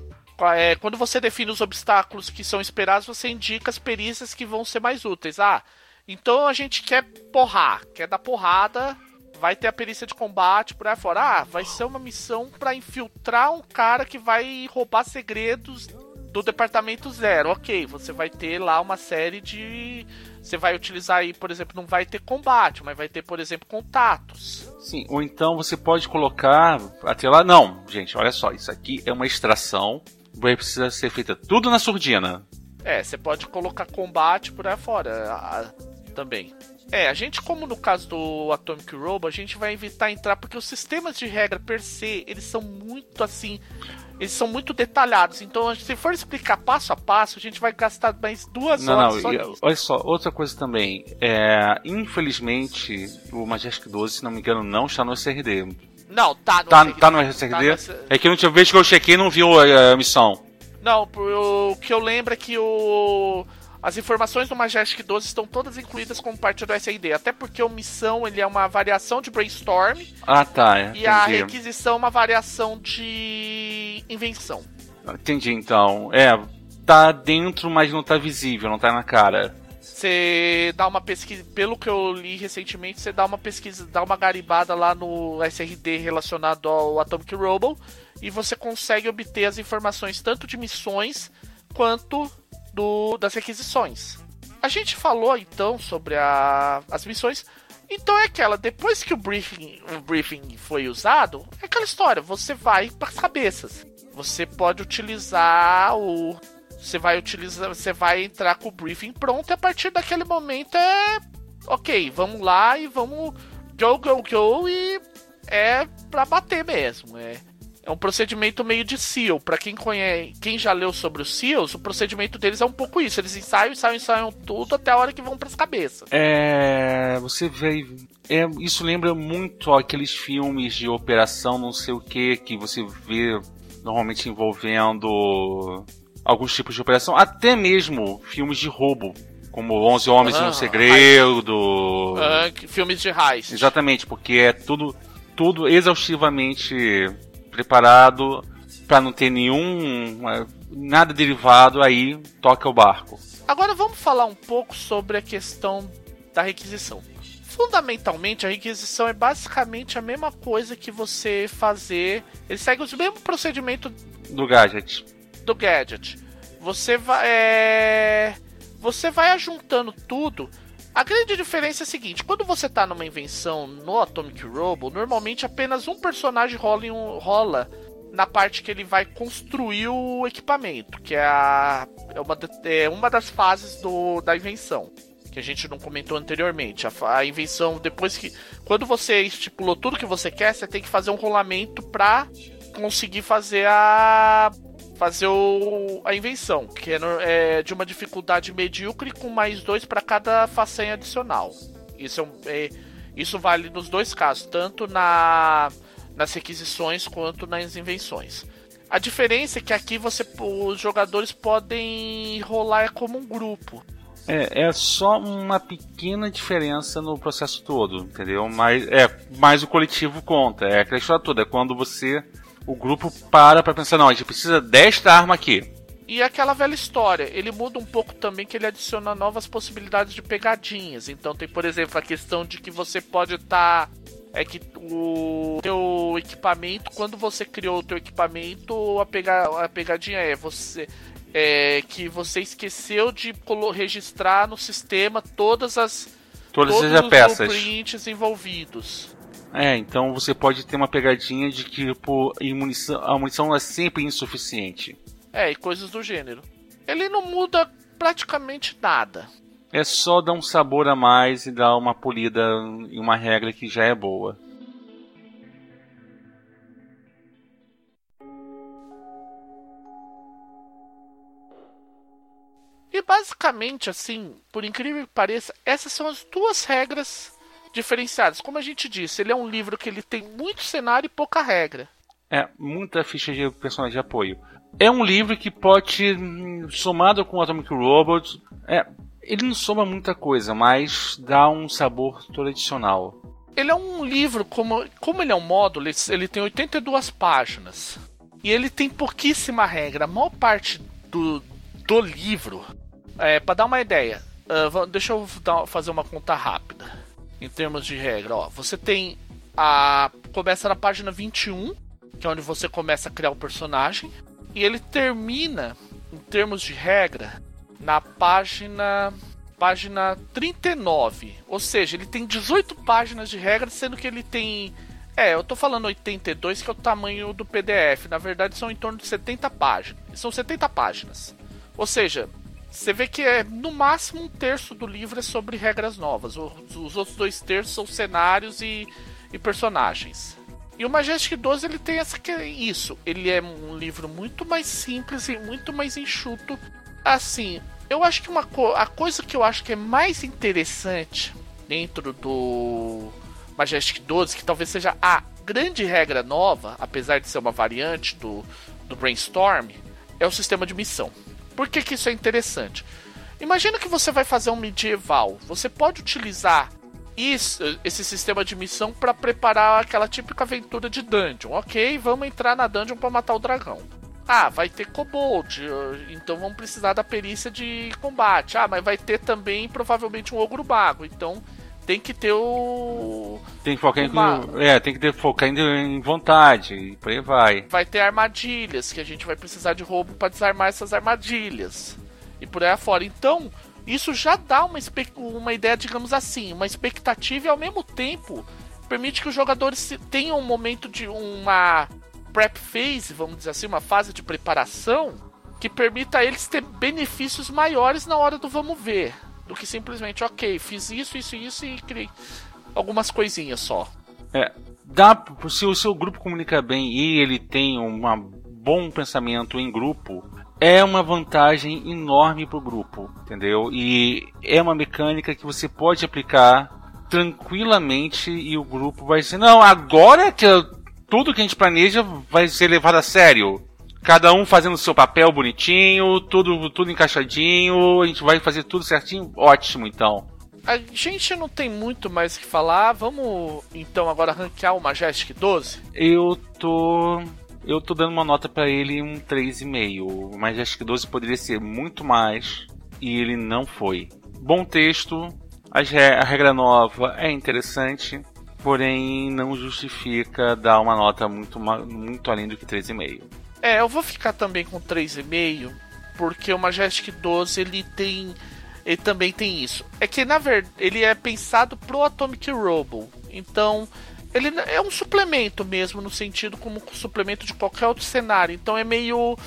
É, quando você define os obstáculos que são esperados, você indica as perícias que vão ser mais úteis. Ah, então a gente quer porrar, quer dar porrada, vai ter a perícia de combate por aí fora. Ah, vai ser uma missão para infiltrar um cara que vai roubar segredos do departamento zero. Ok, você vai ter lá uma série de você vai utilizar aí, por exemplo, não vai ter combate, mas vai ter, por exemplo, contatos. Sim, ou então você pode colocar até lá. Não, gente, olha só, isso aqui é uma extração, vai precisar ser feita tudo na surdina. É, você pode colocar combate por aí fora a, também. É, a gente, como no caso do Atomic Robo, a gente vai evitar entrar porque os sistemas de regra per se, eles são muito assim eles são muito detalhados. Então, se for explicar passo a passo, a gente vai gastar mais duas não, horas. Não, e, olha só, outra coisa também. É, infelizmente, o Majestic 12, se não me engano, não está no SRD. Não, tá no tá, SRD. Tá no SRD? Tá no... É que a última vez que eu chequei não viu a, a missão. Não, o que eu lembro é que o as informações do Majestic 12 estão todas incluídas como parte do SRD, até porque o missão ele é uma variação de brainstorm. Ah, tá. É, e a requisição é uma variação de invenção. Entendi, então. É, tá dentro, mas não tá visível, não tá na cara. Você dá uma pesquisa, pelo que eu li recentemente, você dá uma pesquisa, dá uma garibada lá no SRD relacionado ao Atomic Robo e você consegue obter as informações tanto de missões quanto do, das requisições. A gente falou então sobre a, as missões. Então é aquela, depois que o briefing, o briefing foi usado, é aquela história, você vai para as cabeças. Você pode utilizar o. Você vai utilizar. Você vai entrar com o briefing pronto e a partir daquele momento é. Ok, vamos lá e vamos. Go, go, go e é pra bater mesmo. É, é um procedimento meio de SEAL. Para quem conhece, quem já leu sobre os SEALs, o procedimento deles é um pouco isso. Eles ensaiam, ensaiam, ensaiam tudo até a hora que vão para as cabeças. É, você vê, é, isso lembra muito aqueles filmes de operação, não sei o que, que você vê normalmente envolvendo alguns tipos de operação, até mesmo filmes de roubo como 11 Homens ah, e um Segredo. Ah, filmes de heist. Exatamente, porque é tudo, tudo exaustivamente preparado para não ter nenhum nada derivado aí toca o barco. Agora vamos falar um pouco sobre a questão da requisição. Fundamentalmente, a requisição é basicamente a mesma coisa que você fazer. Ele segue os mesmos procedimentos do gadget. Do gadget. Você vai. É... Você vai ajuntando tudo. A grande diferença é a seguinte: quando você está numa invenção no Atomic Robo, normalmente apenas um personagem rola, um, rola na parte que ele vai construir o equipamento, que é, a, é, uma, é uma das fases do, da invenção. Que a gente não comentou anteriormente. A, a, invenção, depois que. Quando você estipulou tudo que você quer, você tem que fazer um rolamento para conseguir fazer a fazer o, a invenção, que é, é, de uma dificuldade medíocre com mais dois para cada façanha adicional. Isso, é, é, isso vale nos dois casos, tanto na, nas requisições quanto nas invenções. A diferença é que aqui você, os jogadores podem rolar como um grupo. É, é só uma pequena diferença no processo todo, entendeu? Mas, é, mas o coletivo conta. É aquela história toda. É quando você o grupo para pra pensar, não, a gente precisa desta arma aqui. E aquela velha história, ele muda um pouco também que ele adiciona novas possibilidades de pegadinhas. Então tem, por exemplo, a questão de que você pode estar tá, é que o teu equipamento, quando você criou o teu equipamento, a, pega, a pegadinha é você é que você esqueceu de registrar no sistema todas as todas todos as peças. blueprints envolvidos. É, então você pode ter uma pegadinha de que tipo, munição, a munição é sempre insuficiente. É, e coisas do gênero. Ele não muda praticamente nada. É só dar um sabor a mais e dar uma polida em uma regra que já é boa. E basicamente, assim, por incrível que pareça, essas são as duas regras diferenciadas. Como a gente disse, ele é um livro que ele tem muito cenário e pouca regra. É, muita ficha de personagem de apoio. É um livro que pode, somado com Atomic Robots, é, ele não soma muita coisa, mas dá um sabor tradicional. Ele é um livro, como, como ele é um módulo, ele, ele tem 82 páginas. E ele tem pouquíssima regra. A maior parte do, do livro, é, para dar uma ideia, uh, deixa eu dar, fazer uma conta rápida em termos de regra. Ó, você tem a. Começa na página 21, que é onde você começa a criar o personagem. E ele termina, em termos de regra, na página. Página 39. Ou seja, ele tem 18 páginas de regra, sendo que ele tem. É, eu tô falando 82, que é o tamanho do PDF. Na verdade, são em torno de 70 páginas. São 70 páginas. Ou seja, você vê que é no máximo um terço do livro é sobre regras novas. Os, os outros dois terços são cenários e, e personagens. E o Majestic 12 ele tem essa isso. Ele é um livro muito mais simples e muito mais enxuto. Assim, eu acho que uma co a coisa que eu acho que é mais interessante dentro do Majestic 12, que talvez seja a grande regra nova, apesar de ser uma variante do, do Brainstorm, é o sistema de missão. Por que, que isso é interessante? Imagina que você vai fazer um medieval. Você pode utilizar isso, esse sistema de missão para preparar aquela típica aventura de dungeon. Ok, vamos entrar na dungeon para matar o dragão. Ah, vai ter kobold, então vamos precisar da perícia de combate. Ah, mas vai ter também provavelmente um ogro mago, então tem que ter o. Tem que focar em. É, tem que ter, focar em vontade, e por aí vai. Vai ter armadilhas, que a gente vai precisar de roubo para desarmar essas armadilhas. E por aí afora. Então, isso já dá uma, uma ideia, digamos assim, uma expectativa e ao mesmo tempo permite que os jogadores tenham um momento de uma prep phase, vamos dizer assim, uma fase de preparação que permita a eles ter benefícios maiores na hora do vamos ver, do que simplesmente, ok, fiz isso, isso e isso e criei algumas coisinhas só. É, dá, se o seu grupo comunica bem e ele tem um bom pensamento em grupo, é uma vantagem enorme para o grupo, entendeu? E é uma mecânica que você pode aplicar tranquilamente e o grupo vai ser não agora que tudo que a gente planeja vai ser levado a sério. Cada um fazendo o seu papel bonitinho, tudo tudo encaixadinho, a gente vai fazer tudo certinho, ótimo então. A gente não tem muito mais o que falar. Vamos então agora ranquear o Majestic 12? Eu tô eu tô dando uma nota para ele um 3,5. Mas acho que 12 poderia ser muito mais e ele não foi. Bom texto, a regra nova é interessante, porém não justifica dar uma nota muito, muito além do que 3,5. É, eu vou ficar também com 3,5, porque o Majestic 12 ele tem. Ele também tem isso. É que na verdade ele é pensado pro Atomic Robo. Então ele é um suplemento mesmo, no sentido como um suplemento de qualquer outro cenário. Então é meio.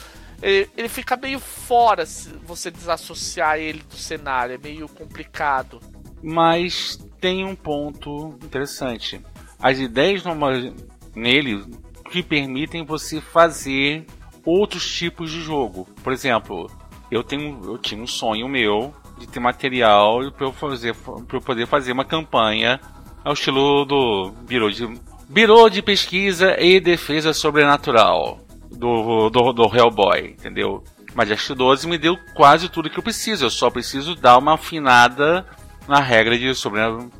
Ele fica meio fora se você desassociar ele do cenário, é meio complicado. Mas tem um ponto interessante. As ideias nele que permitem você fazer outros tipos de jogo. Por exemplo, eu tenho eu tinha um sonho meu de ter material para eu fazer para poder fazer uma campanha ao estilo do Biro de, Biro de Pesquisa e Defesa Sobrenatural do, do, do Hellboy, entendeu? Majestic 12 me deu quase tudo que eu preciso, eu só preciso dar uma afinada na regra de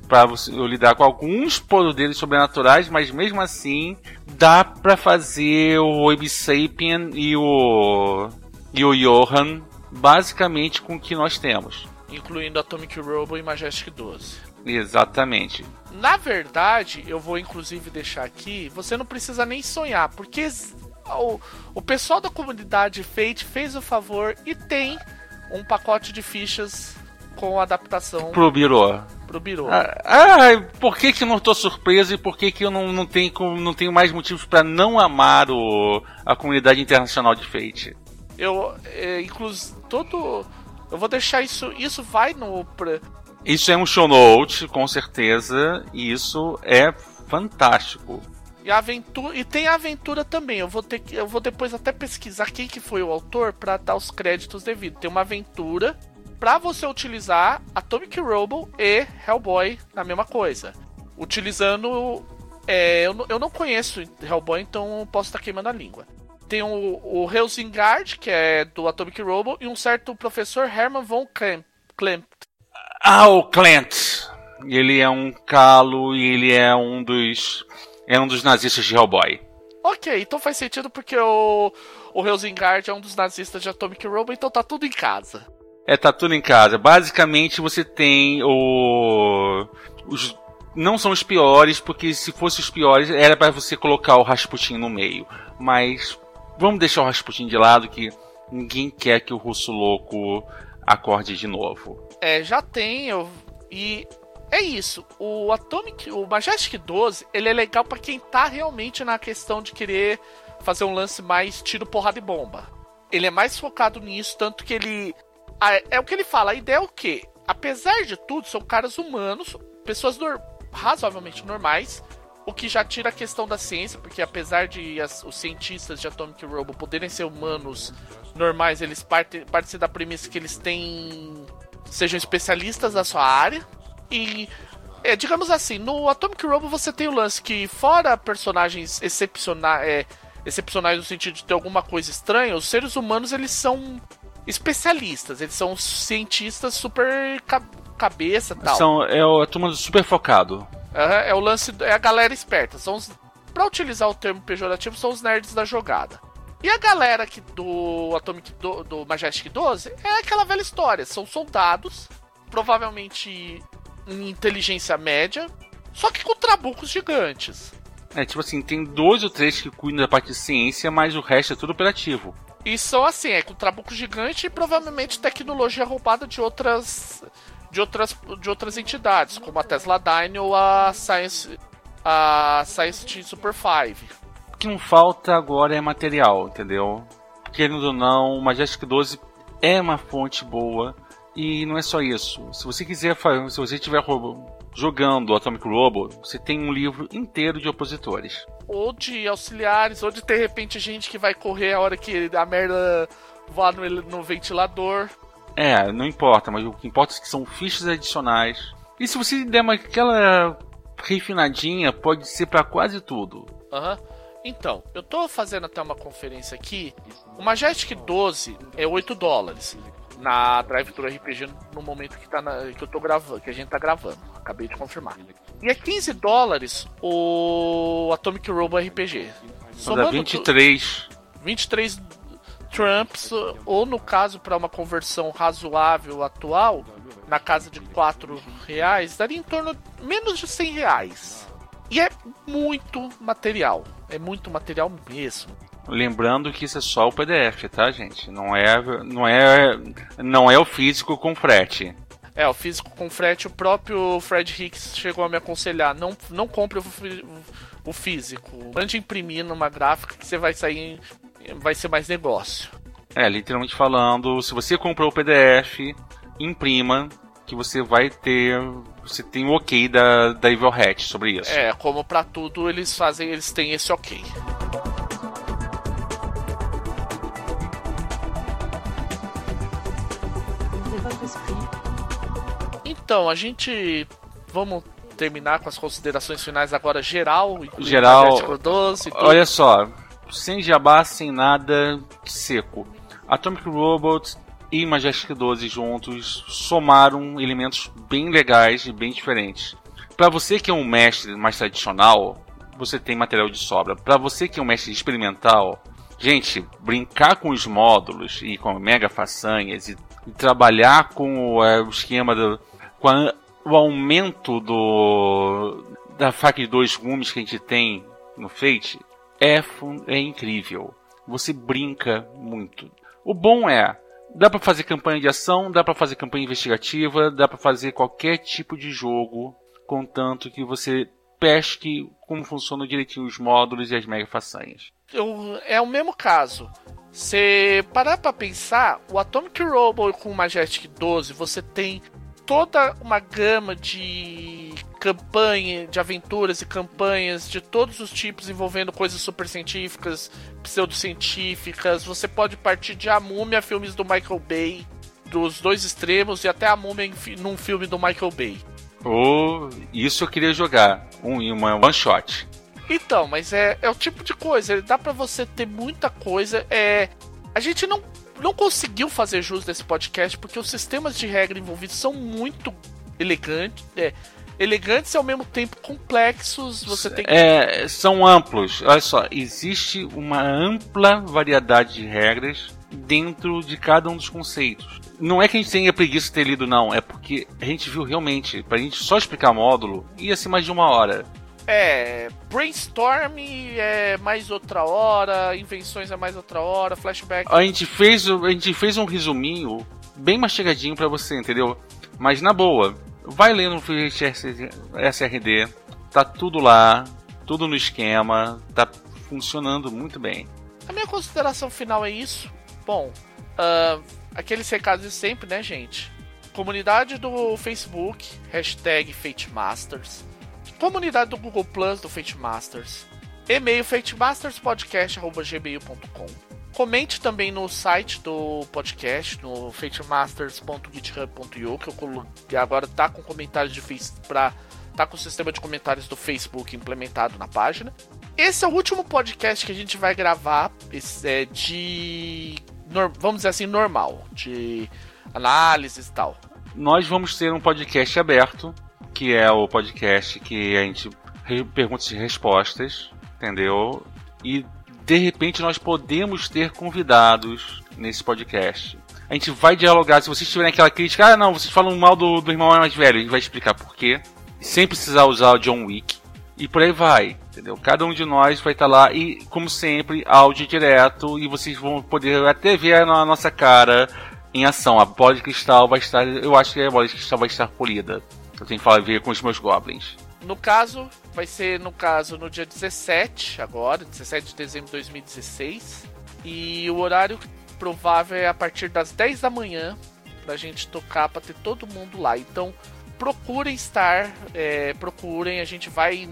para eu lidar com alguns poderes sobrenaturais, mas mesmo assim dá para fazer o Web Sapien e o e o Johan basicamente com o que nós temos, incluindo Atomic Robo e Majestic 12. Exatamente. Na verdade, eu vou inclusive deixar aqui, você não precisa nem sonhar, porque o, o pessoal da comunidade Fate fez o favor e tem um pacote de fichas com adaptação pro Biro. Pro Biro. Ah, ah, por que, que eu não tô surpreso e por que, que eu não, não, tenho, não tenho mais motivos para não amar o, a comunidade internacional de Fate? Eu, é, inclusive, todo. Eu vou deixar isso. Isso vai no. Isso é um show note, com certeza, e isso é fantástico. E, a aventura, e tem a aventura também. Eu vou ter que, eu vou depois até pesquisar quem que foi o autor para dar os créditos devidos. Tem uma aventura para você utilizar Atomic Robo e Hellboy na mesma coisa, utilizando é, eu, eu, não conheço Hellboy, então posso estar queimando a língua. Tem o, o Helsingard, que é do Atomic Robo, e um certo professor Herman von Klempt, ah, o Clint. Ele é um calo e ele é um dos. É um dos nazistas de Hellboy. Ok, então faz sentido porque o, o Helsingard é um dos nazistas de Atomic Robo, então tá tudo em casa. É, tá tudo em casa. Basicamente você tem o. Os, não são os piores, porque se fosse os piores era para você colocar o Rasputin no meio. Mas vamos deixar o Rasputin de lado que ninguém quer que o russo louco acorde de novo. É, já tem, eu, e é isso. O Atomic, o Majestic 12, ele é legal para quem tá realmente na questão de querer fazer um lance mais tiro, porrada e bomba. Ele é mais focado nisso, tanto que ele é o que ele fala, a ideia é o quê? Apesar de tudo, são caras humanos, pessoas razoavelmente normais, o que já tira a questão da ciência, porque apesar de as, os cientistas de Atomic Robo poderem ser humanos normais, eles partem, partem da premissa que eles têm sejam especialistas da sua área e é, digamos assim, no Atomic Robo você tem o lance que fora personagens excepcionais, é, excepcionais no sentido de ter alguma coisa estranha, os seres humanos eles são especialistas, eles são cientistas super cabeça tal. São, é a turma super focado. É, é o lance, é a galera esperta. São os, pra utilizar o termo pejorativo, são os nerds da jogada. E a galera que do Atomic do, do Majestic 12 é aquela velha história. São soldados, provavelmente em inteligência média, só que com trabucos gigantes. É, tipo assim, tem dois ou três que cuidam da parte de ciência, mas o resto é tudo operativo. E são assim, é com trabuco gigante e provavelmente tecnologia roubada de outras de outras, de outras entidades, como a Tesla Dyne ou a Science, a Science Team Super 5. O que não falta agora é material, entendeu? Querendo ou não, o Majestic 12 é uma fonte boa. E não é só isso. Se você quiser, se você estiver jogando Atomic Robo, você tem um livro inteiro de opositores. Ou de auxiliares, ou de de repente gente que vai correr a hora que a merda vá no, no ventilador. É, não importa, mas o que importa é que são fichas adicionais. E se você der uma, aquela refinadinha, pode ser para quase tudo. Aham. Uhum. Então, eu tô fazendo até uma conferência aqui. O Majestic 12 é 8 dólares na Drive Thru RPG no momento que, tá na, que eu tô gravando, que a gente tá gravando. Acabei de confirmar. E é 15 dólares o Atomic Robo RPG. Somando 23. 23 Trumps, ou no caso, para uma conversão razoável atual, na casa de 4 reais, daria em torno de menos de 100 reais. E é muito material. É muito material mesmo. Lembrando que isso é só o PDF, tá, gente? Não é, não é, não é o físico com frete. É, o físico com frete, o próprio Fred Hicks chegou a me aconselhar: não, não compre o, o físico. Mande imprimir numa gráfica que você vai sair vai ser mais negócio. É, literalmente falando, se você comprou o PDF, imprima, que você vai ter. Você tem o ok da, da Evil Hat sobre isso. É, como para tudo, eles fazem, eles têm esse ok. Então, a gente. Vamos terminar com as considerações finais agora geral. Geral. 12, olha só, sem jabá, sem nada, seco. Atomic Robots e Majestic 12 juntos somaram elementos bem legais e bem diferentes. Para você que é um mestre mais tradicional, você tem material de sobra. Para você que é um mestre experimental, gente, brincar com os módulos e com mega façanhas e, e trabalhar com o, é, o esquema do, com a, o aumento do da faca de dois gumes que a gente tem no Fate é, é incrível. Você brinca muito. O bom é, dá para fazer campanha de ação, dá para fazer campanha investigativa, dá para fazer qualquer tipo de jogo, contanto que você pesque como funcionam direitinho os módulos e as mega façanhas. É o mesmo caso. Se parar para pensar, o Atomic Robo com o Majestic 12, você tem toda uma gama de campanha, de aventuras e campanhas de todos os tipos envolvendo coisas super científicas, pseudocientíficas. Você pode partir de A Múmia, filmes do Michael Bay, dos dois extremos, e até A Múmia num filme do Michael Bay. Oh, isso eu queria jogar, um, uma one shot. Então, mas é, é o tipo de coisa, dá para você ter muita coisa. É, a gente não não conseguiu fazer jus desse podcast porque os sistemas de regra envolvidos são muito elegantes. É, elegantes e ao mesmo tempo complexos. Você tem que... é, são amplos. Olha só, existe uma ampla variedade de regras dentro de cada um dos conceitos. Não é que a gente tenha preguiça de ter lido, não. É porque a gente viu realmente, pra gente só explicar módulo, ia ser mais de uma hora. É, brainstorm é mais outra hora, invenções é mais outra hora, flashback. A gente fez, a gente fez um resuminho bem mastigadinho para você, entendeu? Mas na boa, vai lendo o SRD, tá tudo lá, tudo no esquema, tá funcionando muito bem. A minha consideração final é isso. Bom, uh, aqueles recados de sempre, né, gente? Comunidade do Facebook, hashtag FateMasters comunidade do Google Plus do Fate Masters, e-mail fatemasterspodcast.gmail.com. Comente também no site do podcast, no fatemasters.github.io, que eu coloquei agora tá com comentários de face para tá com o sistema de comentários do Facebook implementado na página. Esse é o último podcast que a gente vai gravar é, de vamos dizer assim normal, de análises e tal. Nós vamos ter um podcast aberto, que é o podcast que a gente perguntas e respostas, entendeu? E de repente nós podemos ter convidados nesse podcast. A gente vai dialogar. Se vocês tiverem aquela crítica, ah, não, vocês falam mal do, do irmão mais velho, a gente vai explicar por quê. Sem precisar usar o John Wick. E por aí vai, entendeu? Cada um de nós vai estar lá e, como sempre, áudio direto. E vocês vão poder até ver a nossa cara em ação. A bola de cristal vai estar. Eu acho que a bola de cristal vai estar polida. Eu tenho que falar ver com os meus goblins. No caso, vai ser no caso no dia 17, agora, 17 de dezembro de 2016. E o horário provável é a partir das 10 da manhã pra gente tocar pra ter todo mundo lá. Então procurem estar, é, procurem, a gente vai.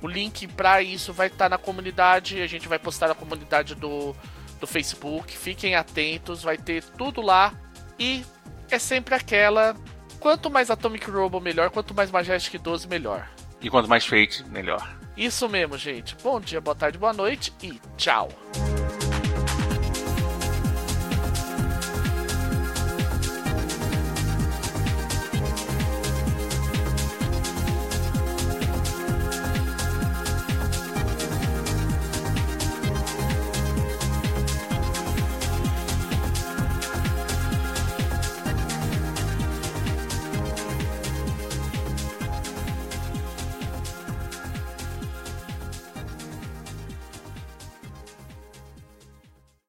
O link para isso vai estar tá na comunidade, a gente vai postar na comunidade do, do Facebook. Fiquem atentos, vai ter tudo lá. E é sempre aquela. Quanto mais Atomic Robo, melhor. Quanto mais Majestic 12, melhor. E quanto mais Fate, melhor. Isso mesmo, gente. Bom dia, boa tarde, boa noite e tchau.